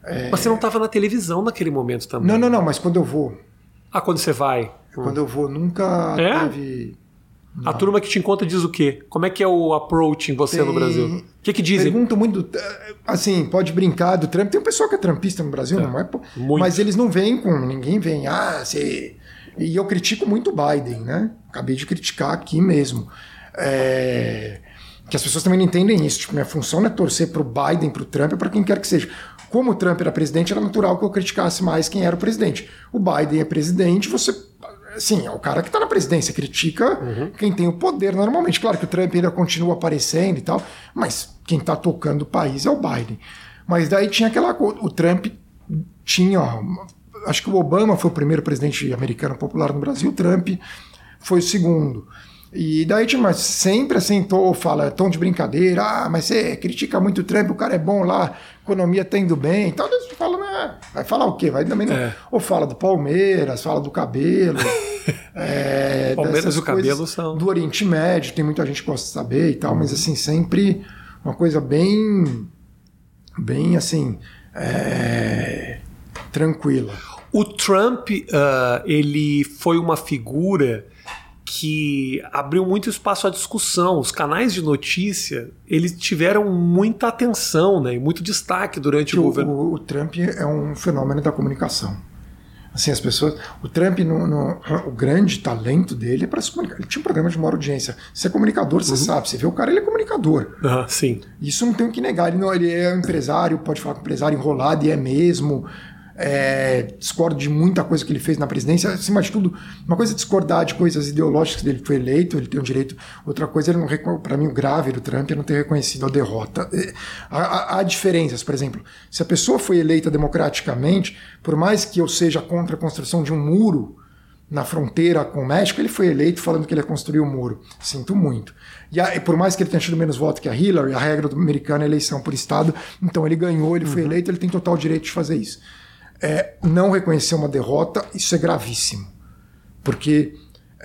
É... Mas você não estava na televisão naquele momento também? Não, não, não, mas quando eu vou. Ah, quando você vai? Quando eu vou, nunca é? teve. Não. A turma que te encontra diz o quê? Como é que é o approach em você Tem... no Brasil? O que, que dizem? Perguntam muito. Assim, pode brincar do Trump. Tem um pessoal que é trumpista no Brasil, é. não é? Muito. Mas eles não vêm com. Ninguém vem. Ah, você. E eu critico muito o Biden, né? Acabei de criticar aqui mesmo. É... Que as pessoas também não entendem isso. Tipo, minha função não é torcer pro Biden, pro Trump, é para quem quer que seja. Como o Trump era presidente, era natural que eu criticasse mais quem era o presidente. O Biden é presidente, você Sim, é o cara que está na presidência, critica uhum. quem tem o poder normalmente. Claro que o Trump ainda continua aparecendo e tal, mas quem está tocando o país é o Biden. Mas daí tinha aquela coisa. O Trump tinha. Acho que o Obama foi o primeiro presidente americano popular no Brasil, o Trump foi o segundo. E daí mas sempre assentou, fala, tom de brincadeira, ah, mas você critica muito o Trump, o cara é bom lá, economia tá indo bem. Então eles falam, vai falar o quê? Vai também é. Ou fala do Palmeiras, fala do cabelo. é, Palmeiras e o cabelo são. Do Oriente Médio, tem muita gente que gosta de saber e tal, mas assim, sempre uma coisa bem. bem assim. É, tranquila. O Trump, uh, ele foi uma figura que abriu muito espaço à discussão. Os canais de notícia eles tiveram muita atenção né, e muito destaque durante o, o governo. O, o, Trump é um fenômeno da comunicação. Assim, as pessoas. O Trump, no, no, o grande talento dele é para se comunicar. Ele tinha um programa de maior audiência. Você é comunicador, você uhum. sabe. Você vê o cara, ele é comunicador. Uhum, sim. Isso não tem o que negar. Ele, não, ele é um empresário, pode falar com empresário enrolado e é mesmo. É, discordo de muita coisa que ele fez na presidência. Acima de tudo, uma coisa é discordar de coisas ideológicas dele foi eleito, ele tem o um direito. Outra coisa, ele não para mim, o grave do Trump é não ter reconhecido a derrota. É, há, diferenças, por exemplo, se a pessoa foi eleita democraticamente, por mais que eu seja contra a construção de um muro na fronteira com o México, ele foi eleito falando que ele ia construir o um muro. Sinto muito. E a, por mais que ele tenha tido menos votos que a Hillary, a regra do americano é eleição por estado, então ele ganhou, ele foi uhum. eleito, ele tem total direito de fazer isso é, não reconhecer uma derrota, isso é gravíssimo. Porque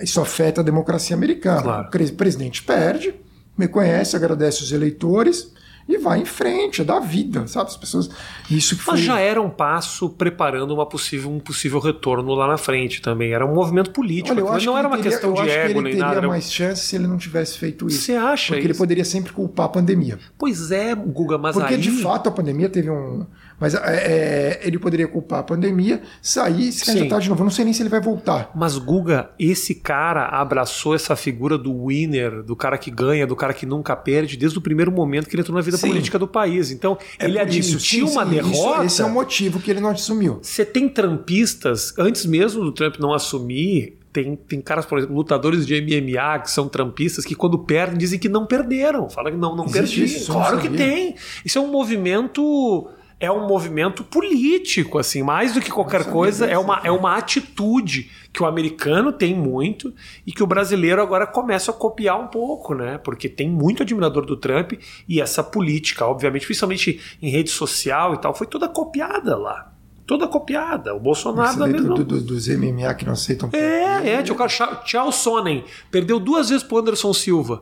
isso afeta a democracia americana. Claro. O presidente perde, reconhece, agradece os eleitores e vai em frente, é da vida, sabe? As pessoas. Isso que foi... Mas já era um passo preparando uma possível, um possível retorno lá na frente também. Era um movimento político. Olha, eu acho não era uma teria, questão de ego nem nada. Ele teria mais chance se ele não tivesse feito isso. Você acha? Porque isso? ele poderia sempre culpar a pandemia. Pois é, Guga, mas Porque aí... de fato a pandemia teve um. Mas é, é, ele poderia culpar a pandemia, sair, se candidatar de novo. Eu não sei nem se ele vai voltar. Mas, Guga, esse cara abraçou essa figura do winner, do cara que ganha, do cara que nunca perde, desde o primeiro momento que ele entrou na vida sim. política do país. Então, é ele admitiu sim, uma sim, derrota. Isso, esse é o motivo que ele não assumiu. Você tem trampistas, antes mesmo do Trump não assumir, tem, tem caras, por exemplo, lutadores de MMA que são trampistas que quando perdem dizem que não perderam. Falam que não, não perdi. Claro que tem. Isso é um movimento é um movimento político, assim, mais do que qualquer coisa, é uma, é uma atitude que o americano tem muito e que o brasileiro agora começa a copiar um pouco, né? Porque tem muito admirador do Trump e essa política, obviamente, principalmente em rede social e tal, foi toda copiada lá toda copiada. O Bolsonaro da mesma... do, do, dos MMA que não aceitam. É, é. Tinha o cara Tchau Sonnen. Perdeu duas vezes pro Anderson Silva.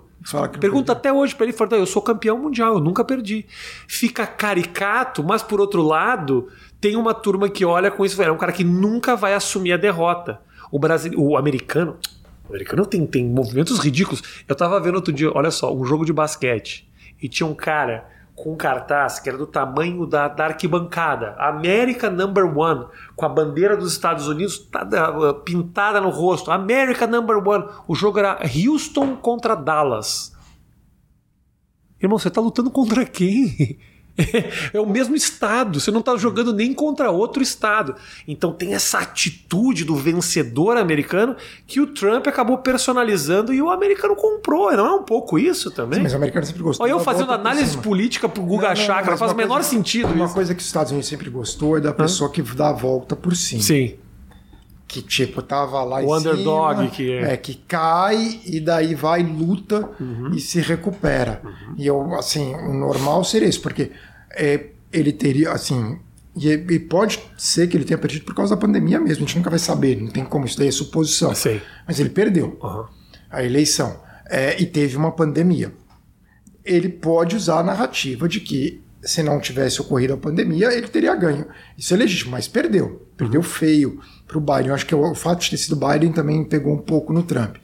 Pergunta até hoje para ele, fala, eu sou campeão mundial, eu nunca perdi. Fica caricato, mas por outro lado, tem uma turma que olha com isso, é um cara que nunca vai assumir a derrota. O brasileiro, o americano, o americano tem, tem movimentos ridículos. Eu tava vendo outro dia, olha só, um jogo de basquete e tinha um cara com um cartaz que era do tamanho da, da arquibancada, América Number One, com a bandeira dos Estados Unidos tá, pintada no rosto, América Number One. O jogo era Houston contra Dallas. Irmão, você está lutando contra quem? É, o mesmo estado, você não está jogando nem contra outro estado. Então tem essa atitude do vencedor americano que o Trump acabou personalizando e o americano comprou. Não é um pouco isso também? Sim, mas o americano sempre gostou. Olha eu fazendo análise política pro Guga não, Chakra, faz o menor coisa, sentido. Uma isso. coisa que os Estados Unidos sempre gostou é da pessoa Hã? que dá a volta por cima. Sim que tipo tava lá o underdog cima, que é. é. que cai e daí vai luta uhum. e se recupera uhum. e eu assim o normal seria isso porque é, ele teria, assim. E, e, pode ser que ele tenha perdido por causa da pandemia mesmo, a gente nunca vai saber, não tem como, isso daí é suposição. Mas ele perdeu uhum. a eleição é, e teve uma pandemia. Ele pode usar a narrativa de que se não tivesse ocorrido a pandemia, ele teria ganho. Isso é legítimo, mas perdeu. Perdeu feio para o Biden. Eu acho que o, fato de ter sido Biden também pegou um pouco no Trump.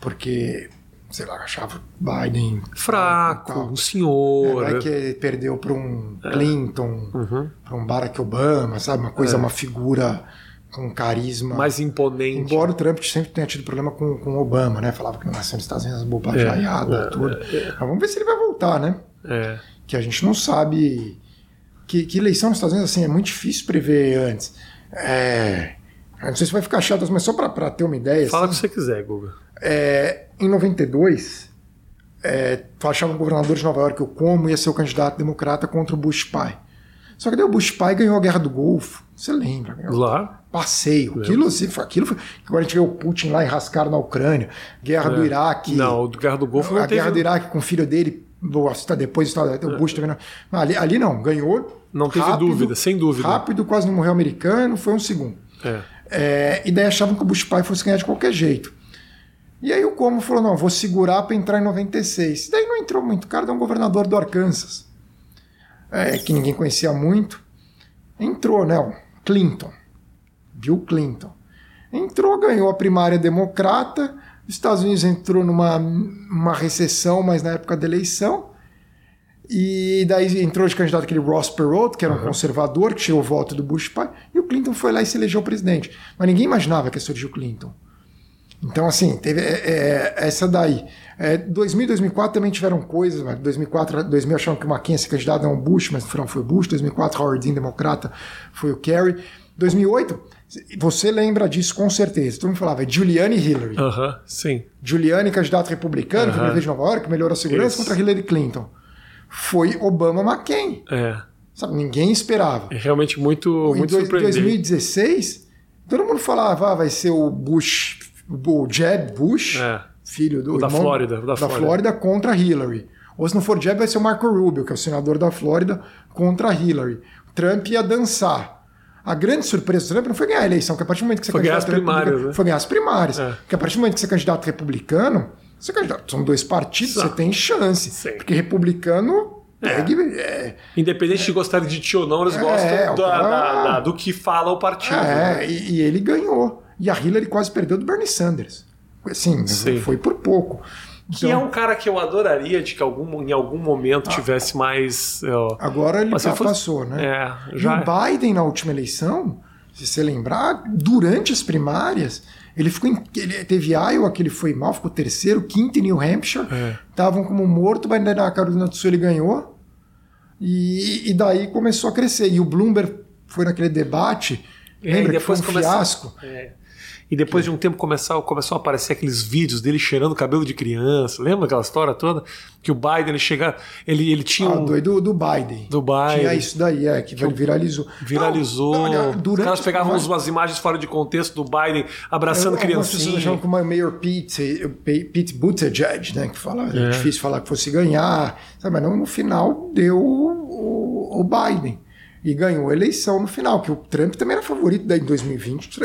Porque sei lá, achava Biden fraco, um senhor. É, que perdeu para um Clinton, uhum. para um Barack Obama, sabe? Uma coisa, é. uma figura com carisma. Mais imponente. Embora o Trump sempre tenha tido problema com, com Obama, né? Falava que nasceu nos Estados Unidos bobajaiada, é, tudo. É, é. Mas vamos ver se ele vai voltar, né? É. Que a gente não sabe. Que, que eleição nos Estados Unidos assim, é muito difícil prever antes. É. Não sei se vai ficar chato, mas só para ter uma ideia. Fala assim, o que você quiser, Guga. É, em 92, é, achava o governador de Nova York, o Como, ia ser o candidato democrata contra o Bush pai. Só que daí o Bush pai ganhou a Guerra do Golfo. Você lembra? Lá. Passeio. Aquilo, assim, foi, aquilo foi. Agora a gente vê o Putin lá enrascado na Ucrânia. Guerra é. do Iraque. Não, a Guerra do Golfo não A teve... Guerra do Iraque com o filho dele. Está depois está, o Bush também não. Ali, ali não, ganhou. Não teve rápido, dúvida, sem dúvida. Rápido, quase não morreu americano, foi um segundo. É. É, e daí achavam que o Bush pai fosse ganhar de qualquer jeito. E aí o Como falou: não, vou segurar para entrar em 96. Daí não entrou muito, o cara é um governador do Arkansas, é, que ninguém conhecia muito. Entrou, né? O Clinton, Bill Clinton. Entrou, ganhou a primária democrata. Os Estados Unidos entrou numa uma recessão, mas na época da eleição. E daí entrou de candidato aquele Ross Perot, que era um uhum. conservador, que tirou o voto do Bush pai. E o Clinton foi lá e se elegeu presidente. Mas ninguém imaginava que ia surgir o Clinton. Então, assim, teve é, é, essa daí. É, 2000 e 2004 também tiveram coisas. Mas 2004, 2000 acharam que o McCain ia ser candidato a um Bush, mas no final foi Bush. 2004, Howard Dean, democrata, foi o Kerry. 2008, você lembra disso com certeza. Todo mundo falava, é Giuliani e Hillary. Aham, uh -huh, sim. Giuliani, candidato republicano, uh -huh. de Nova York, melhorou a segurança Isso. contra Hillary Clinton. Foi Obama-McCain. É. Sabe, ninguém esperava. É realmente muito, muito em 2016, todo mundo falava, ah, vai ser o Bush o Jeb Bush, é. filho do da irmão, Flórida, da, da Flórida. Flórida. contra Hillary. Ou se não for Jeb, vai ser o Marco Rubio, que é o senador da Flórida, contra Hillary. Trump ia dançar. A grande surpresa do Trump não foi ganhar a eleição, que a partir do momento que você foi ganhar as primárias, né? foi ganhar as primárias. É. Porque a partir do momento que você é candidato republicano, você é candidato, são dois partidos, Exato. você tem chance. Sim. Porque republicano é. É. Independente de gostarem de ti ou não, eles é, gostam da, cara... da, da, do que fala o partido. É, né? e, e, ele ganhou. E a Hillary quase perdeu do Bernie Sanders. Sim, Sim. foi por pouco. Que então, é um cara que eu adoraria de que algum, em algum momento ah, tivesse mais. agora ele fosse, passou, né? É, já... E o Biden, na última eleição, se você lembrar, durante as primárias, ele ficou. Em, ele teve Iowa, que ele foi mal, ficou terceiro, quinto em New Hampshire. Estavam é. como morto, mas na Carolina do Sul ele ganhou. E, e daí começou a crescer. E o Bloomberg foi naquele debate. É, lembra que foi um começou, fiasco? É. E depois de um tempo começou, começou a aparecer aqueles vídeos dele cheirando cabelo de criança. Lembra aquela história toda? Que o Biden ele chega. Ele, ele tinha. Ah, um... do, do Biden. Do Biden. Tinha isso daí, é, que, que viralizou. Viralizou. Não, olha, durante... Os caras pegavam umas imagens fora de contexto do Biden abraçando é, criancinha. As pessoas que o Mayor Pete, Pete Buttigieg, né? Que fala, é. é difícil falar que fosse ganhar. Sabe, mas não, no final deu o, o Biden e ganhou a eleição no final, que o Trump também era favorito em 2020,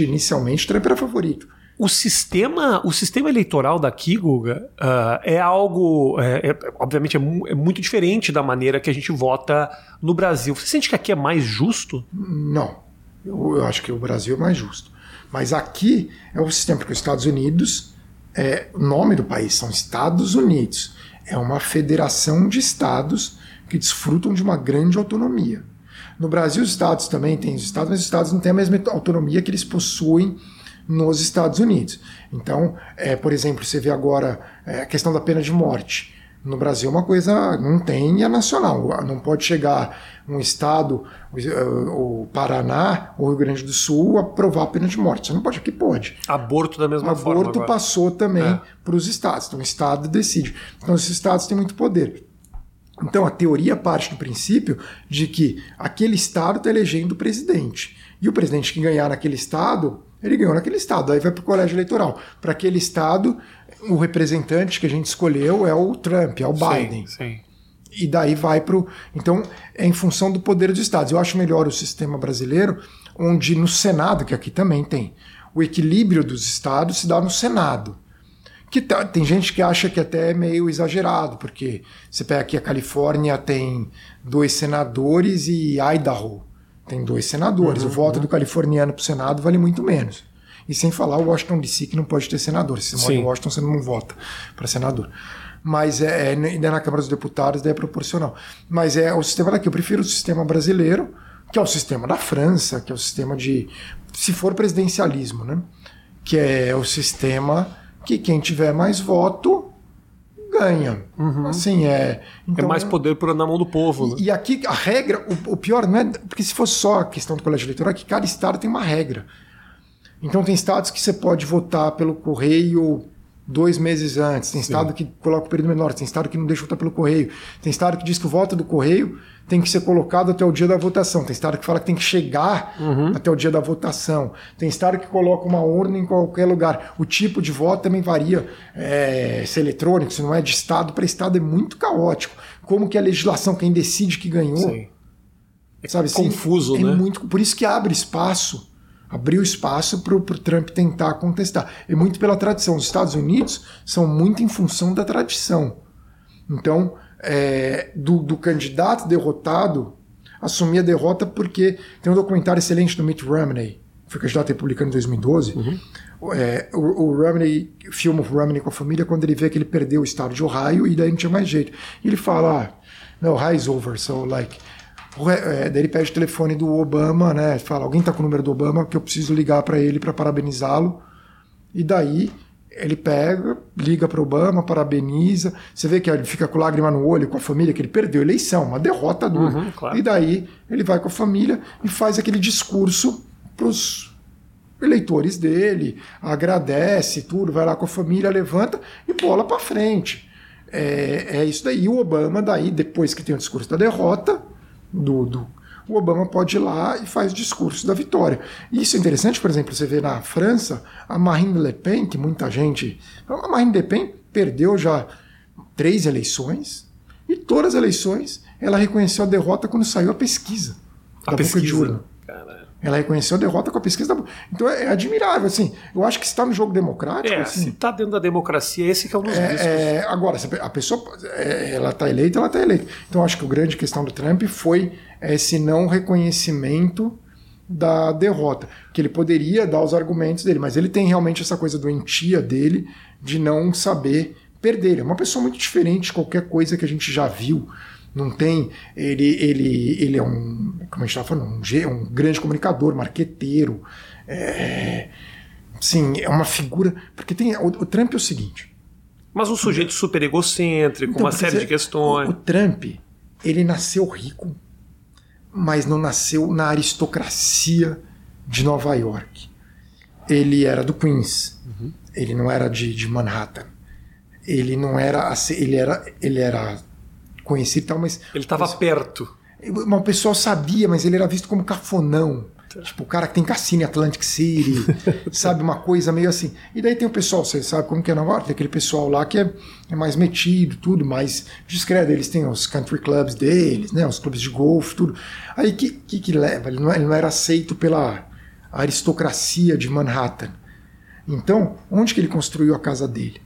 inicialmente o Trump era favorito. O sistema, o sistema eleitoral daqui, Guga, uh, é algo, é, é, obviamente, é, é, muito diferente da maneira que a gente vota no Brasil. Você sente que aqui é mais justo? Não. Eu, eu acho que o Brasil é mais justo. Mas aqui é o sistema, porque os Estados Unidos, é, o nome do país são Estados Unidos. É uma federação de estados que desfrutam de uma grande autonomia. No Brasil, os estados também têm os estados, mas os estados não têm a mesma autonomia que eles possuem nos Estados Unidos. Então, é, por exemplo, você vê agora é, a questão da pena de morte. No Brasil, uma coisa não tem é nacional. Não pode chegar um estado, o Paraná ou o Rio Grande do Sul, aprovar a pena de morte. Você não pode, aqui pode. Aborto da mesma Aborto forma. Aborto passou também é. para os estados. Então, o estado decide. Então, os estados têm muito poder. Então a teoria parte do princípio de que aquele estado está elegendo o presidente. E o presidente que ganhar naquele estado, ele ganhou naquele estado. Aí vai para o colégio eleitoral. Para aquele estado, o representante que a gente escolheu é o Trump, é o Biden. Sim, sim. E daí vai para o. Então, é em função do poder dos estados. Eu acho melhor o sistema brasileiro, onde no Senado, que aqui também tem, o equilíbrio dos estados se dá no Senado Que tá, tem gente que acha que até é meio exagerado, porque você pega aqui a Califórnia tem dois senadores e Idaho tem dois senadores. Uhum, o voto uhum. do californiano para o Senado vale muito menos. E sem falar o Washington DC, que não pode ter senador. Se você mora em Washington, você não vota para senador. Mas é, é, ainda na Câmara dos Deputados é proporcional. Mas é o sistema daqui. Eu prefiro o sistema brasileiro, que é o sistema da França, que é o sistema de. Se for presidencialismo, né? Que é o sistema que quem tiver mais voto ganha. Uhum. Assim, é. Então, é mais poder por na mão do povo. E, né? e aqui a regra, o, o, pior não é. Porque se fosse só a questão do colégio eleitoral, é que cada estado tem uma regra. Então tem estados que você pode votar pelo correio dois meses antes, tem estado Sim. que coloca o período menor, tem estado que não deixa votar pelo correio, tem estado que diz que o voto do correio tem que ser colocado até o dia da votação, tem estado que fala que tem que chegar uhum. até o dia da votação, tem estado que coloca uma urna em qualquer lugar. O tipo de voto também varia, é, se é eletrônico, se não é de estado para estado, é muito caótico. Como que a legislação, quem decide que ganhou, Sim. É sabe, assim, confuso, é né? Muito, por isso que abre espaço abriu espaço para o Trump tentar contestar. E muito pela tradição. Os Estados Unidos são muito em função da tradição. Então, é, do, do, candidato derrotado assumir a derrota porque tem um documentário excelente do Mitt Romney, foi candidato republicano em 2012. Uhum. É, o, o Romney filma o Romney com a família quando ele vê que ele perdeu o estado de Ohio e daí não tinha mais jeito. E ele fala: ah, no, Ohio's over, so like é, daí ele pede o telefone do Obama, né? Fala, alguém tá com o número do Obama que eu preciso ligar para ele para parabenizá-lo. E daí ele pega, liga para Obama, parabeniza. Você vê que ele fica com lágrima no olho com a família, que ele perdeu a eleição, uma derrota dura. Uhum, claro. E daí ele vai com a família e faz aquele discurso pros eleitores dele, agradece tudo, vai lá com a família, levanta e bola para frente. É, é isso daí. E o Obama, daí, depois que tem o discurso da derrota, do, do, o Obama pode ir lá e faz discurso da vitória. Isso é interessante, por exemplo, você vê na França a Marine Le Pen, que muita gente. A Marine Le Pen perdeu já três eleições e todas as eleições ela reconheceu a derrota quando saiu a pesquisa a da pesquisa. boca de urna. Ela reconheceu a derrota com a pesquisa da. Então é, admirável, assim. Eu acho que está no jogo democrático. É, assim, se está dentro da democracia, esse que é um dos é, riscos. É, agora, a pessoa é, ela está eleita, ela está eleita. Então eu acho que a grande questão do Trump foi esse não reconhecimento da derrota. Que ele poderia dar os argumentos dele, mas ele tem realmente essa coisa doentia dele de não saber perder. Ele é uma pessoa muito diferente de qualquer coisa que a gente já viu não tem. Ele, ele, ele é um. Como a gente estava falando, um, um, grande comunicador, marqueteiro. É, sim, é uma figura. Porque tem. O, o, Trump é o seguinte. Mas um sujeito super egocêntrico, então, uma série dizer, de questões. O, o Trump, ele nasceu rico, mas não nasceu na aristocracia de Nova York. Ele era do Queens. Uhum. Ele não era de, de Manhattan. Ele não era. Ele era. Ele era conhecido e tal, mas. Ele estava perto. Uma pessoa sabia, mas ele era visto como cafonão. Tá. Tipo, o cara que tem cassino em Atlantic City, sabe? Uma coisa meio assim. E daí tem o pessoal, você sabe como que é na York? Tem aquele pessoal lá que é, é mais metido, tudo, mais discreto. Eles têm os country clubs deles, né? Os clubes de golfe, tudo. Aí que, que, que leva? Ele não, ele não era aceito pela aristocracia de Manhattan. Então, onde que ele construiu a casa dele?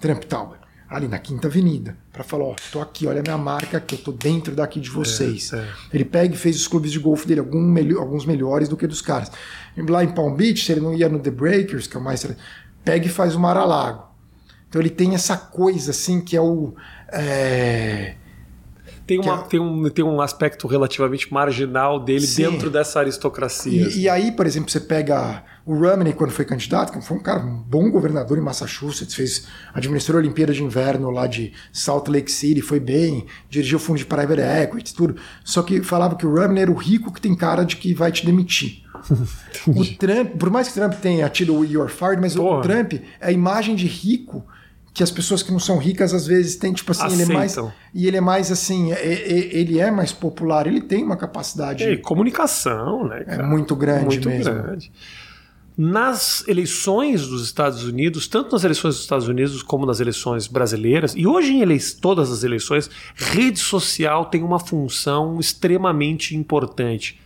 Trump Tower ali na Quinta Avenida, para falar, ó, tô aqui, olha a minha marca, que eu tô dentro daqui de vocês. É, é. Ele pega e fez os clubes de golfe dele, melhor, alguns melhores do que dos caras. Lá em Palm Beach, se ele não ia no The Breakers, que é o mais... Pega e faz o Mar-a-Lago. Então ele tem essa coisa, assim, que é o... É... Tem, uma, é... tem, um, tem um aspecto relativamente marginal dele Sim. dentro dessa aristocracia. E, e aí, por exemplo, você pega o Romney, quando foi candidato, que foi um cara, um bom governador em Massachusetts, fez, administrou a Olimpíada de Inverno lá de Salt Lake City, foi bem, dirigiu o fundo de private equity, tudo. Só que falava que o Romney era o rico que tem cara de que vai te demitir. o Trump, por mais que o Trump tenha tido o You're Fired, mas Porra. o Trump é a imagem de rico que as pessoas que não são ricas às vezes têm, tipo assim, Aceitam. ele é mais. E ele é mais assim, é, é, ele é mais popular, ele tem uma capacidade. É, comunicação, né? Cara? É muito grande muito mesmo. Grande nas eleições dos Estados Unidos, tanto nas eleições dos Estados Unidos como nas eleições brasileiras, e hoje em todas as eleições, rede social tem uma função extremamente importante.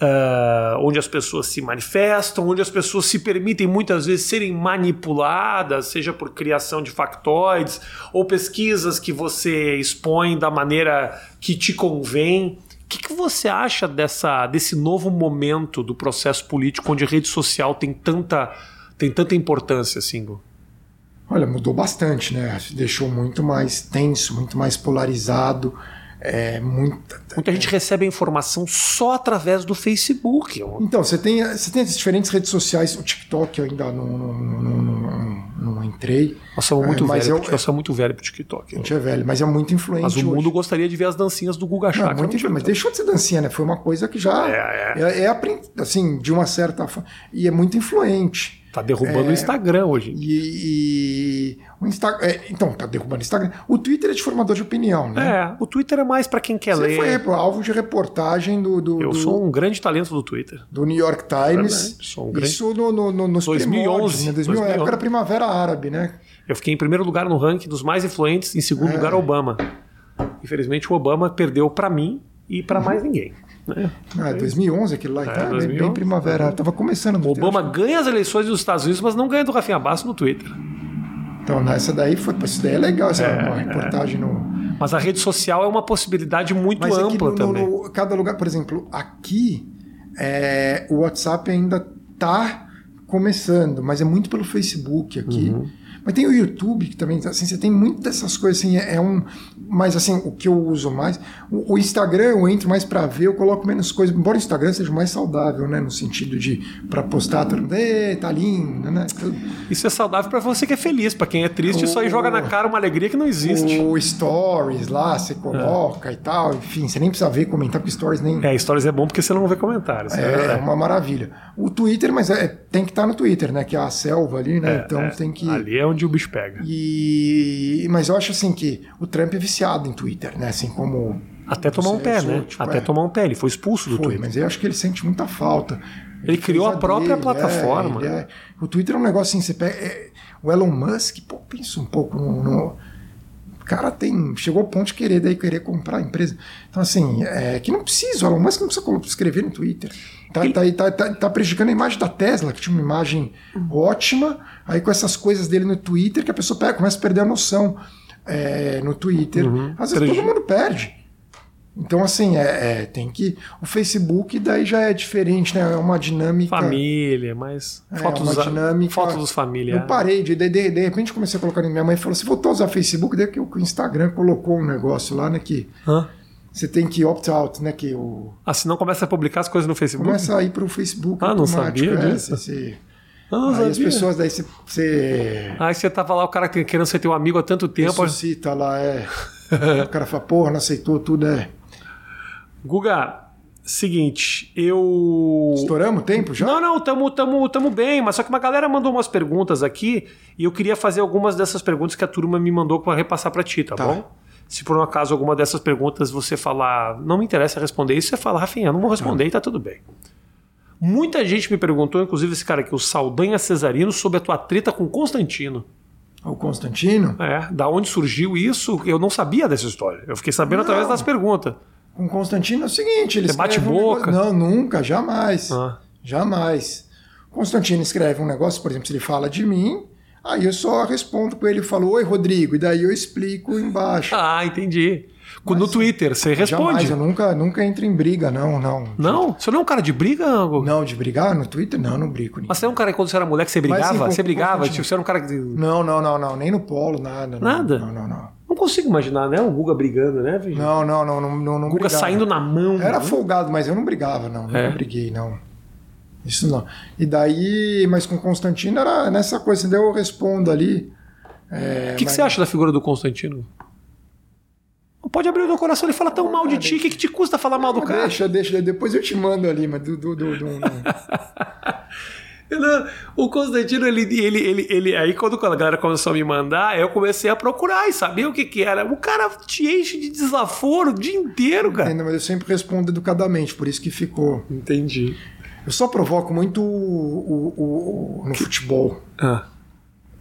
Uh, onde as pessoas se manifestam, onde as pessoas se permitem muitas vezes serem manipuladas, seja por criação de factoides ou pesquisas que você expõe da maneira que te convém. O que, que, você acha dessa, desse novo momento do processo político onde a rede social tem tanta, tem tanta importância, Singo? Olha, mudou bastante, né? Deixou muito mais tenso, muito mais polarizado. É, muita, Muita gente recebe a informação só através do Facebook. Então, você tem, você tem as diferentes redes sociais, o TikTok eu ainda não, não, não, não, não entrei. Nós somos muito é, velhos, eu, nós somos muito velho pro TikTok. A gente é velho, mas é muito influente. Mas o mundo hoje. gostaria de ver as dancinhas do Guga Chakra. muito influente, mas deixou de ser dancinha, né? Foi uma coisa que já é, é. é, é assim, de uma certa forma. E é muito influente. Tá derrubando é, o Instagram hoje. E, e o Insta, é, então, tá derrubando o Instagram. O Twitter é de formador de opinião, né? É, o Twitter é mais para quem quer Você ler. foi alvo de reportagem do, do Eu do, sou um grande talento do Twitter. Do New York Times. Sou um grande... Isso no, no, no, nos 2011. Né? 2011. época da Primavera Árabe, né? Eu fiquei em primeiro lugar no ranking dos mais influentes, em segundo é. lugar Obama. Infelizmente o Obama perdeu para mim e para mais ninguém. Né? Ah, 2011 aquilo lá, é, então, 2011, bem primavera, estava começando. O Obama ganha as eleições dos Estados Unidos, mas não ganha do Rafinha Basso no Twitter. Então, nessa daí foi, isso daí é legal, essa é, uma reportagem é. no. Mas a rede social é uma possibilidade muito mas ampla é no, também. No, cada lugar, por exemplo, aqui é, o WhatsApp ainda está começando, mas é muito pelo Facebook aqui. Uhum. Mas tem o YouTube, que também, assim, você tem muitas dessas coisas, assim, é, é um... Mas, assim, o que eu uso mais... O, o Instagram eu entro mais para ver, eu coloco menos coisas, embora o Instagram seja mais saudável, né? No sentido de, para postar, todo mundo, tá lindo, né? Isso é saudável para você que é feliz, para quem é triste, o, isso aí joga na cara uma alegria que não existe. O Stories lá, você coloca é. e tal, enfim, você nem precisa ver, comentar, porque Stories nem... É, Stories é bom porque você não vê comentários. É, é uma maravilha. O Twitter, mas é, tem que estar tá no Twitter, né? Que é a selva ali, né? É, então é. tem que... Ali é onde onde o bicho pega. E mas eu acho assim que o Trump é viciado em Twitter, né? Assim como até tomar um pé, né? Tipo, Até é. tomar um pé, ele foi expulso do foi, Twitter. Mas eu acho que ele sente muita falta. Ele, ele criou a própria dele, plataforma. É, é. O Twitter é um negócio assim, você pega. É, o Elon Musk, pô, pensa um pouco no, no cara tem chegou ao ponto de querer daí querer comprar a empresa. Então assim, é que não precisa, o Elon Musk não precisa escrever no Twitter. Tá, Ele... tá, tá, tá, tá, prejudicando a imagem da Tesla, que tinha uma imagem uhum. ótima, aí com essas coisas dele no Twitter que a pessoa pega, começa a perder a noção é, no Twitter. Uhum. Às vezes todo mundo perde. Então, assim, é, é, tem que. O Facebook daí já é diferente, né? É uma dinâmica. Família, mas. É, fotos, uma dinâmica. Fotos dos familiares. Eu parei, de, de, de, de repente comecei a colocar. Minha mãe falou: você voltou a usar Facebook? Daí que o Instagram colocou um negócio lá, né? Que. Hã? Você tem que opt-out, né? Que o... Ah, se não começa a publicar as coisas no Facebook? Começa a ir para o Facebook. Ah, não sabia é, disso. Você, ah, aí sabia. as pessoas daí você. você... Aí você tava lá, o cara querendo ser teu amigo há tanto tempo. Ressuscita lá, é. o cara fala, porra, não aceitou tudo, é. Guga, seguinte, eu. Estouramos o tempo já? Não, não, tamo, tamo, tamo bem, mas só que uma galera mandou umas perguntas aqui e eu queria fazer algumas dessas perguntas que a turma me mandou para repassar para ti, tá, tá, bom? Se por um acaso alguma dessas perguntas você falar, não me interessa responder isso, você fala, Rafinha, não vou responder tá. e tá tudo bem. Muita gente me perguntou, inclusive esse cara aqui, o Saldanha Cesarino, sobre a tua treta com Constantino. O Constantino? É, da onde surgiu isso? Eu não sabia dessa história. Eu fiquei sabendo não. através das perguntas com Constantino é o seguinte: ele bate boca? Um não, nunca, jamais. Ah. Jamais. Constantino escreve um negócio, por exemplo, se ele fala de mim, aí eu só respondo com ele e falo, oi, Rodrigo, e daí eu explico embaixo. Ah, entendi. Mas, no Twitter, você responde. Jamais, eu nunca, nunca entro em briga, não, não. Não? Você não é um cara de briga, Ango? Não, de brigar no Twitter? Não, não brigo. Mas você é um cara que quando você era mulher que você brigava? Mas, sim, você brigava? Tipo, você era um cara que. Não, não, não, não. Nem no polo, nada. Nada? Não, não, não. Não consigo imaginar, né? O Guga brigando, né? Não, não, não, não, não, não Guga brigava. saindo na mão. Era né? folgado, mas eu não brigava, não. É. briguei, não. Isso não. E daí, mas com Constantino era nessa coisa, daí eu respondo ali. É, o que, mas... que, você acha da figura do Constantino? Pode abrir o teu coração e falar tão mal de ti, o que, que te custa falar mal do cara? Deixa, deixa, depois eu te mando ali, mas do. do, do, do o Constantino, ele, ele, ele, ele. Aí quando a galera começou a me mandar, eu comecei a procurar e saber o que, que era. O cara te enche de desaforo o dia inteiro, cara. Entendo, mas eu sempre respondo educadamente, por isso que ficou. Entendi. Eu só provoco muito o, o, o no futebol. Ah.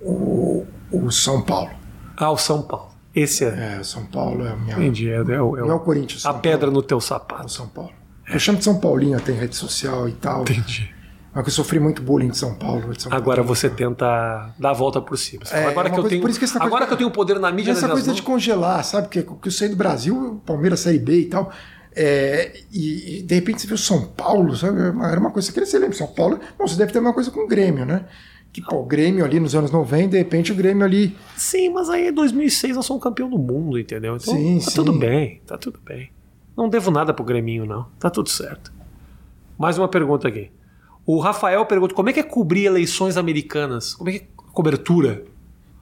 O, o São Paulo. Ah, o São Paulo. Esse é. É, o São Paulo é a minha. Entendi. É, é, é, não é o Corinthians. a pedra no teu sapato. É o São Paulo. Eu chamo de São Paulinho, tem rede social e tal. Entendi. Mas eu sofri muito bullying de São Paulo. De São Agora Paulo. você tenta dar a volta por cima. É, fala, agora é que eu coisa- tenho, por isso que essa coisa- agora que eu tenho poder na mídia Essa coisa de congelar, sabe? Que, que eu saí do Brasil, o Palmeiras Série B e tal. É, e, e, de repente você viu São Paulo, sabe? Era uma coisa que você lembra. São Paulo, bom, você deve ter uma coisa com o Grêmio, né? Que pô, o Grêmio ali nos anos 90, de repente o Grêmio ali. Sim, mas aí em 2006 nós somos campeão do mundo, entendeu? Então Sim, tá sim. tudo bem, tá tudo bem. Não devo nada pro Greminho, não. Tá tudo certo. Mais uma pergunta aqui. O Rafael pergunta como é que é cobrir eleições americanas? Como é que é cobertura?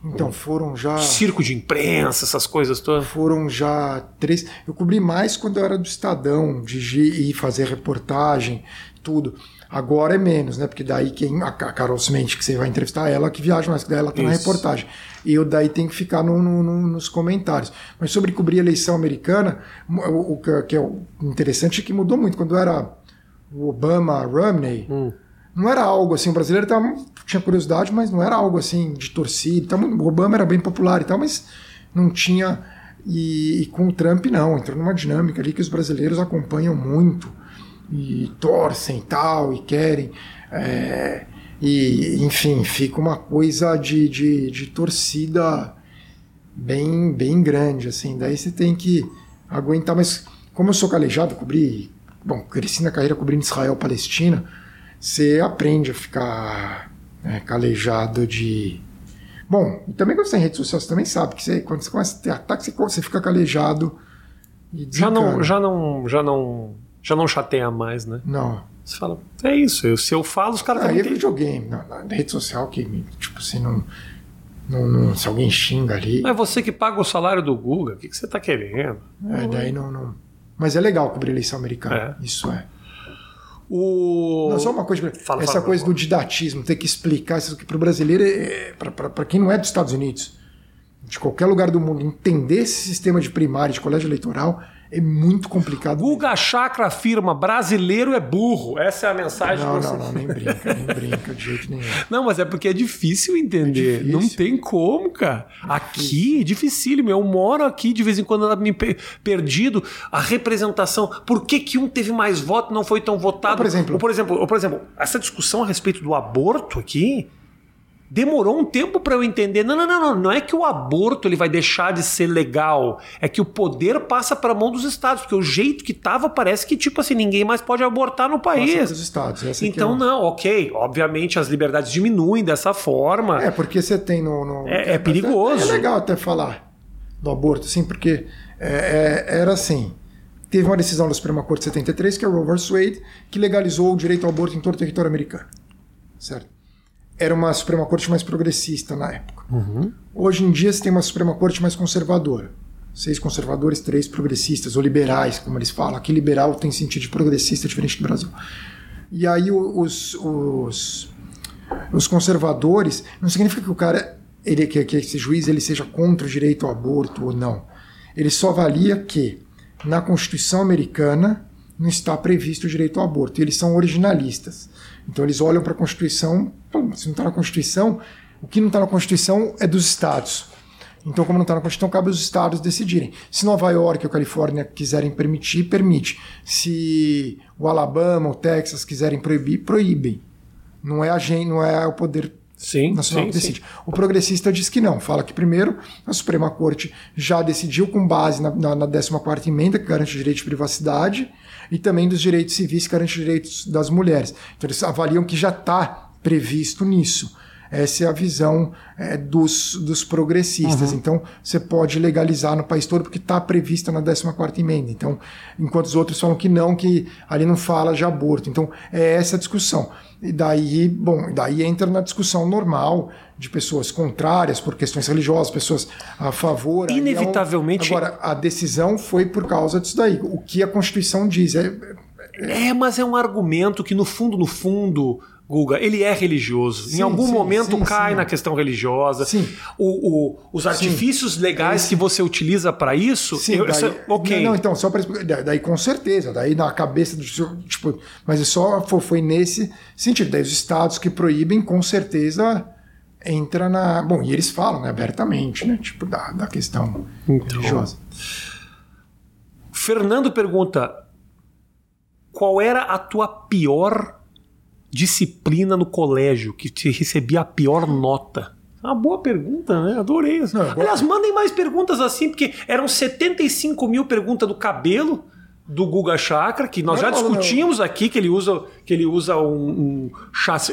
Então foram já. Circo de imprensa, essas coisas todas. Foram já três. Eu cobri mais quando eu era do Estadão, de ir fazer reportagem, tudo. Agora é menos, né? Porque daí quem. A Ca- Carol Cimente, que você vai entrevistar ela, que viaja mais, que daí ela tá na Isso. reportagem. E eu daí tenho que ficar no- no- no- nos comentários. Mas sobre cobrir a eleição americana, o, o que- que é o interessante é que mudou muito. Quando era o Obama Romney, não era algo assim, o brasileiro tava, tinha curiosidade, mas não era algo assim de torcida. O Obama era bem popular e tal, mas não tinha. E, e com o Trump, não. Entrou numa dinâmica ali que os brasileiros acompanham muito e torcem tal, e querem. é, e, enfim, fica uma coisa de, de, de torcida bem, bem grande, assim. Daí você tem que aguentar, mas como eu sou calejado, cobri, bom, cresci na carreira cobrindo Israel, Palestina, você aprende a ficar né, calejado de. Bom, e também quando você tem rede social, você também sabe que você, quando você começa a ter ataque, você, você fica calejado e Já não, já não, já não, já não chateia mais, né? Não. Você fala, é isso, eu- se eu falo, os caras Aí também é videogame, na, na rede social que, tipo, assim, não, não, não- Se alguém xinga ali, Mas é você que paga o salário do Guga, o que, que você tá querendo? é, daí não, não. Mas é legal cobrir eleição americana. Isso é. O... Não, só uma coisa, Fala, essa fala, coisa fala. do didatismo, ter que explicar isso que para o brasileiro, é, para quem não é dos Estados Unidos, de qualquer lugar do mundo, entender esse sistema de primário, de colégio eleitoral, é muito complicado. Guga Chakra afirma: brasileiro é burro. Essa é a mensagem Não, não, não, nem brinca, nem brinca de jeito nenhum. Não, mas é porque é difícil entender. É difícil. Não tem como, cara. aqui é dificílimo. Eu moro aqui de vez em quando ando me pe- perdido. A representação. Por que, que um teve mais voto e não foi tão votado? Ou, por exemplo- Ou, por exemplo, ou, por exemplo, essa discussão a respeito do aborto aqui. Demorou um tempo para eu entender. Não, não, não, não. Não é que o aborto ele vai deixar de ser legal. É que o poder passa para a mão dos estados. Porque o jeito que tava parece que, tipo assim, ninguém mais pode abortar no país. dos estados. que Então, é não, ok. Obviamente as liberdades diminuem dessa forma. É, porque você tem no. no- É- é perigoso. É legal até falar do aborto, assim, porque é, é, era assim. Teve uma decisão da Suprema Corte de 73, que é o Roe vs. Wade, que legalizou o direito ao aborto em todo o território americano. Certo? Era uma Suprema Corte mais progressista na época. Hoje em dia você tem uma Suprema Corte mais conservadora. Seis conservadores, três progressistas, ou liberais, como eles falam. Aqui liberal tem sentido de progressista, diferente do Brasil. E aí os, os, os conservadores não significa que o cara ele que, que esse juiz ele seja contra o direito ao aborto ou não ele só avalia que na Constituição americana não está previsto o direito ao aborto e eles são originalistas então eles olham para a Constituição se não está na Constituição o que não está na Constituição é dos estados então, como não está na Constituição, cabe aos estados decidirem. Se Nova York ou Califórnia quiserem permitir, permite. Se o Alabama ou Texas quiserem proibir, proíbem. Não é a gente, não é o poder Sim, nacional sim, que decide. O progressista diz que não. Fala que primeiro a Suprema Corte já decidiu com base na, na, na 14ª emenda que garante o direito de privacidade e também dos direitos civis que garante os direitos das mulheres. Então eles avaliam que já está previsto nisso. Essa é a visão é, dos, dos progressistas. Uhum. Então, você pode legalizar no país todo porque está prevista na 14ª emenda. Então, enquanto os outros falam que não, que ali não fala de aborto. Então, é essa a discussão. E daí, bom, daí entra na discussão normal de pessoas contrárias por questões religiosas, pessoas a favor. é Inevitavelmente- Agora, a decisão foi por causa disso daí. O que a Constituição diz é... É, mas é um argumento que, no fundo, no fundo, Guga, ele é religioso. em Sim, algum sim, momento sim, cai na questão religiosa. Sim. O, o- os artifícios legais que você utiliza para isso. Sim, eu- daí, isso- ok. Não, não, então, só para explicar. da- Daí, com certeza, daí na cabeça do. seu- Tipo, mas é só foi, foi nesse sentido. Daí os estados que proíbem, com certeza, entra na. Bom, e eles falam né, abertamente, né? Tipo, da, da questão Então. religiosa. Fernando pergunta: qual era a tua pior disciplina no colégio, que te recebia a pior nota? Uma boa pergunta, né? Adorei. Não, Aliás, mandem mais perguntas assim, porque eram 75 mil perguntas do cabelo do Guga Chakra, que nós não, já discutimos não. aqui que ele usa, que ele usa um, um,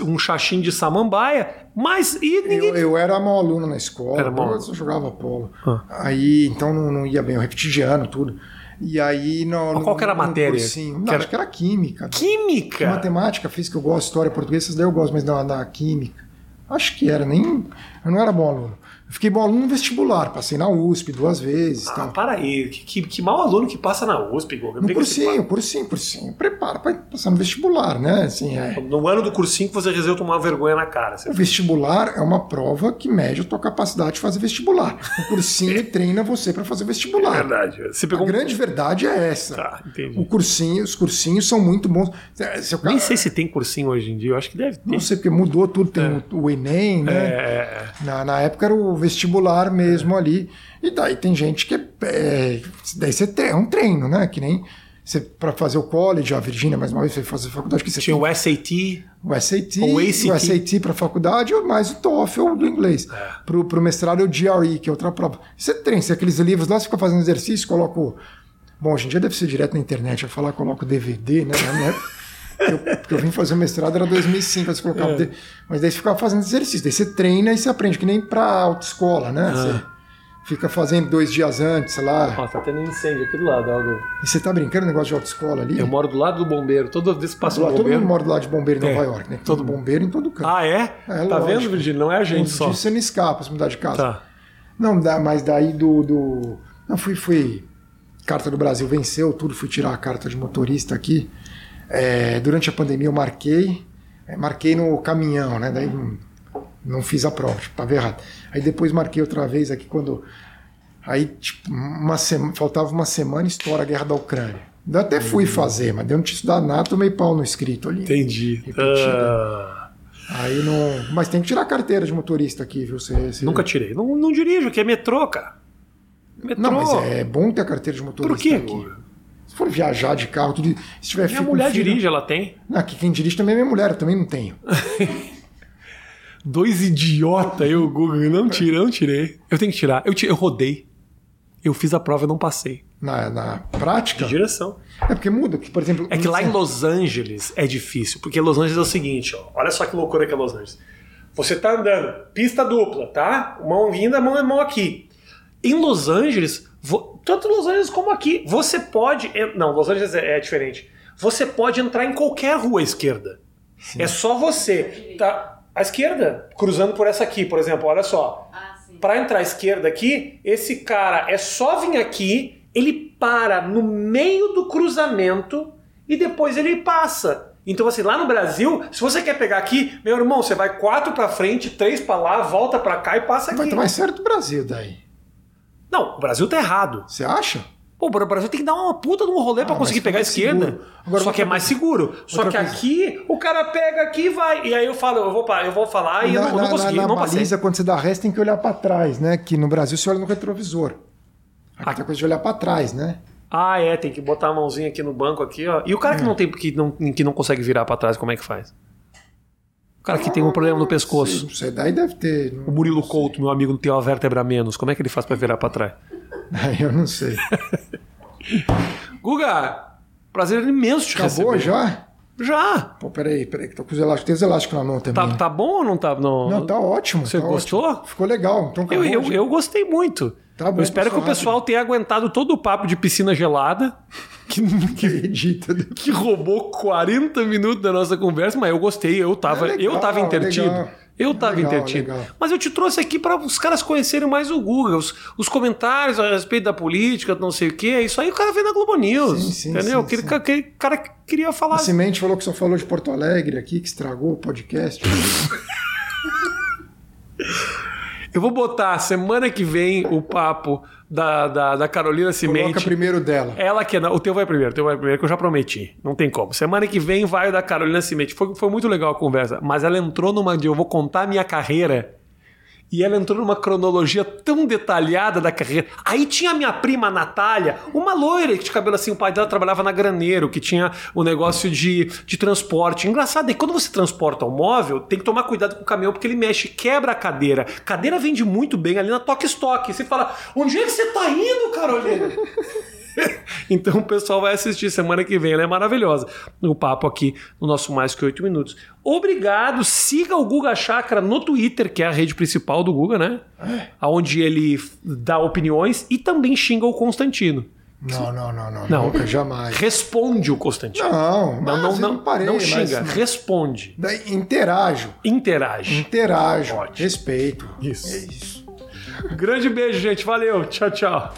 um chachim de samambaia, mas e ninguém... eu, eu era mau aluno na escola, era eu jogava polo. Ah. Aí, então não, não, ia bem, eu repetia ano, tudo. E aí no, no, qual que era a matéria? Cursinho, não, acho que era química. Química? Matemática, física eu gosto, história portuguesa, essas daí eu gosto, mas da, da química. Acho que era, nem. Eu não era bom aluno. Fiquei bom aluno no vestibular, passei na USP duas vezes. Ah, então. para aí, que, que, que mau aluno que passa na USP, Goga. No cursinho, cursinho, cursinho. Prepara para passar no vestibular, né? Assim, é. No ano do cursinho que você resolveu tomar vergonha na cara. O vestibular é uma prova que mede a tua capacidade de fazer vestibular. O cursinho treina você para fazer vestibular. É verdade. Você pegou a um... grande verdade é essa. Tá, entendi. O cursinho, os cursinhos são muito bons. Se Nem sei se tem cursinho hoje em dia, eu acho que deve ter. Não sei, porque mudou tudo, tem é. o Enem, né? É, é, é. Na, na época era o vestibular mesmo ali. E daí tem gente que é, é daí você é um treino, né? Que nem para fazer o college, a Virgínia mais uma vez foi fazer faculdade que você tinha tem, o SAT, o SAT, o, ACT. o SAT para faculdade, mais o TOEFL do inglês. É. Pro, pro mestrado é o GRE, que é outra prova. Você treina, você aqueles livros lá, você fica fazendo exercício, coloca o Bom, hoje em dia deve ser direto na internet, eu falar, coloco DVD, né? Eu, porque eu vim fazer o mestrado, era 2005, você colocava. É. Mas daí você ficava fazendo exercício. Daí você treina e você aprende, que nem pra autoescola, né? Ah. Você fica fazendo dois dias antes, sei lá. Ó, tá tendo incêndio aqui do lado, algo. E você tá brincando negócio de autoescola ali? Eu moro do lado do bombeiro. Todo vez passa um bombeiro. Todo mundo mora do lado de bombeiro em Nova é. York, né? Todo bombeiro em todo canto. Ah, é? é tá lógico. vendo, Virgínia? Não é a gente só. Disso você não escapa se mudar de casa. Tá. Não, mas daí do. do... Não, fui, fui. Carta do Brasil venceu tudo, fui tirar a carta de motorista aqui. É, durante a pandemia eu marquei, é, marquei no caminhão, né? Daí não, não fiz a prova, tipo, errado. Aí depois marquei outra vez aqui quando. Aí, tipo, uma sema, faltava uma semana e estoura a guerra da Ucrânia. Eu até fui uhum. fazer, mas deu não tinha estudado nada, tomei pau no escrito ali. Entendi. Uh... Aí não. Mas tem que tirar a carteira de motorista aqui, viu? Você, você... Nunca tirei. Não, não dirijo, aqui é metrô, cara. Metrô. Não, mas é bom ter a carteira de motorista Por quê? aqui for viajar de carro, tudo, se tiver Minha mulher filho, dirige, ela tem. Não, que quem dirige também é minha mulher, eu também não tenho. Dois idiota, eu, Google, não tirei, não tirei. Eu tenho que tirar. Eu, eu rodei. Eu fiz a prova e não passei. Na, na prática? De direção. É porque muda, que, por exemplo. É que lá em Los Angeles é difícil, porque Los Angeles é o seguinte, ó, olha só que loucura que é Los Angeles. Você tá andando, pista dupla, tá? Mão vinda, mão, mão aqui. Em Los Angeles, tanto Los Angeles como aqui. Você pode. Não, Los Angeles é, é diferente. Você pode entrar em qualquer rua à esquerda. Sim. É só você. Tá, à esquerda, cruzando por essa aqui, por exemplo, olha só. Ah, Para entrar à esquerda aqui, esse cara é só vir aqui, ele para no meio do cruzamento e depois ele passa. Então, assim, lá no Brasil, se você quer pegar aqui, meu irmão, você vai quatro para frente, três para lá, volta para cá e passa aqui. Vai mais certo do Brasil daí. Não, o Brasil tá errado. Você acha? Pô, o Brasil tem que dar uma puta de um rolê ah, para conseguir pegar a esquerda. Agora, Só que é mais seguro. Só que coisa. aqui, o cara pega aqui e vai. E aí eu falo, eu vou, eu vou falar e na, eu não, não consegui, na, na não baliza, quando você dá resta, tem que olhar para trás, né? Que no Brasil você olha no retrovisor. Aqui ah. tem coisa de olhar para trás, né? Ah, é, tem que botar a mãozinha aqui no banco aqui, ó. E o cara é. que não tem que não, que não consegue virar para trás, como é que faz? O cara que tem um problema no pescoço. Você daí deve ter. O Murilo Couto, meu amigo, não tem uma vértebra menos. Como é que ele faz para virar para trás? Eu não sei. Guga, prazer imenso te Acabou receber. já? Já. Pô, peraí, peraí, que tô com os elásticos. Tem os elásticos na mão também. Tá, tá bom ou não tá? No... Não, tá ótimo. Você tá gostou? Ótimo. Ficou legal. Então eu, eu, eu, gostei muito. Tá bom, eu espero que o pessoal rápido. tenha aguentado todo o papo de piscina gelada. Que, que, que roubou 40 minutos da nossa conversa, mas eu gostei, eu tava, é legal, eu tava intertido. Legal. Eu estava entretido. Legal. Mas eu te trouxe aqui para os caras conhecerem mais o Google, os, os, comentários a respeito da política, não sei o quê. Isso aí o cara vê na Globo News. Sim, sim, entendeu? Sim, aquele, aquele, cara queria falar. A Semente falou que só falou de Porto Alegre aqui, que estragou o podcast. eu vou botar semana que vem o papo da, da, da Carolina Cimente. Coloca primeiro dela. Ela que é. O teu vai primeiro, o teu vai primeiro, que eu já prometi. Não tem como. Semana que vem vai o da Carolina Cimente. Foi, foi muito legal a conversa, mas ela entrou numa de eu vou contar a minha carreira E ela entrou numa cronologia tão detalhada da carreira. Aí tinha a minha prima Natália, uma loira que tinha cabelo assim, o pai dela trabalhava na Graneiro, que tinha o negócio de, de transporte. Engraçado, é que quando você transporta um móvel, tem que tomar cuidado com o caminhão, porque ele mexe, quebra a cadeira. Cadeira vende muito bem ali na Toque Stock. Você fala, onde é que você tá indo, Carolina? então o pessoal vai assistir semana que vem, ela é maravilhosa. O papo aqui no nosso Mais Que Oito Minutos. Obrigado, siga o Guga Chakra no Twitter, que é a rede principal do Guga, né? É. Onde ele dá opiniões e também xinga o Constantino. Não, não, não, não, não. Nunca, jamais. Responde o Constantino. Não, não, não, não, parei, não xinga, mas, responde. Daí, interajo. Interage. Interajo. Ótimo. Respeito. Isso. É isso. Grande beijo, gente. Valeu. Tchau, tchau.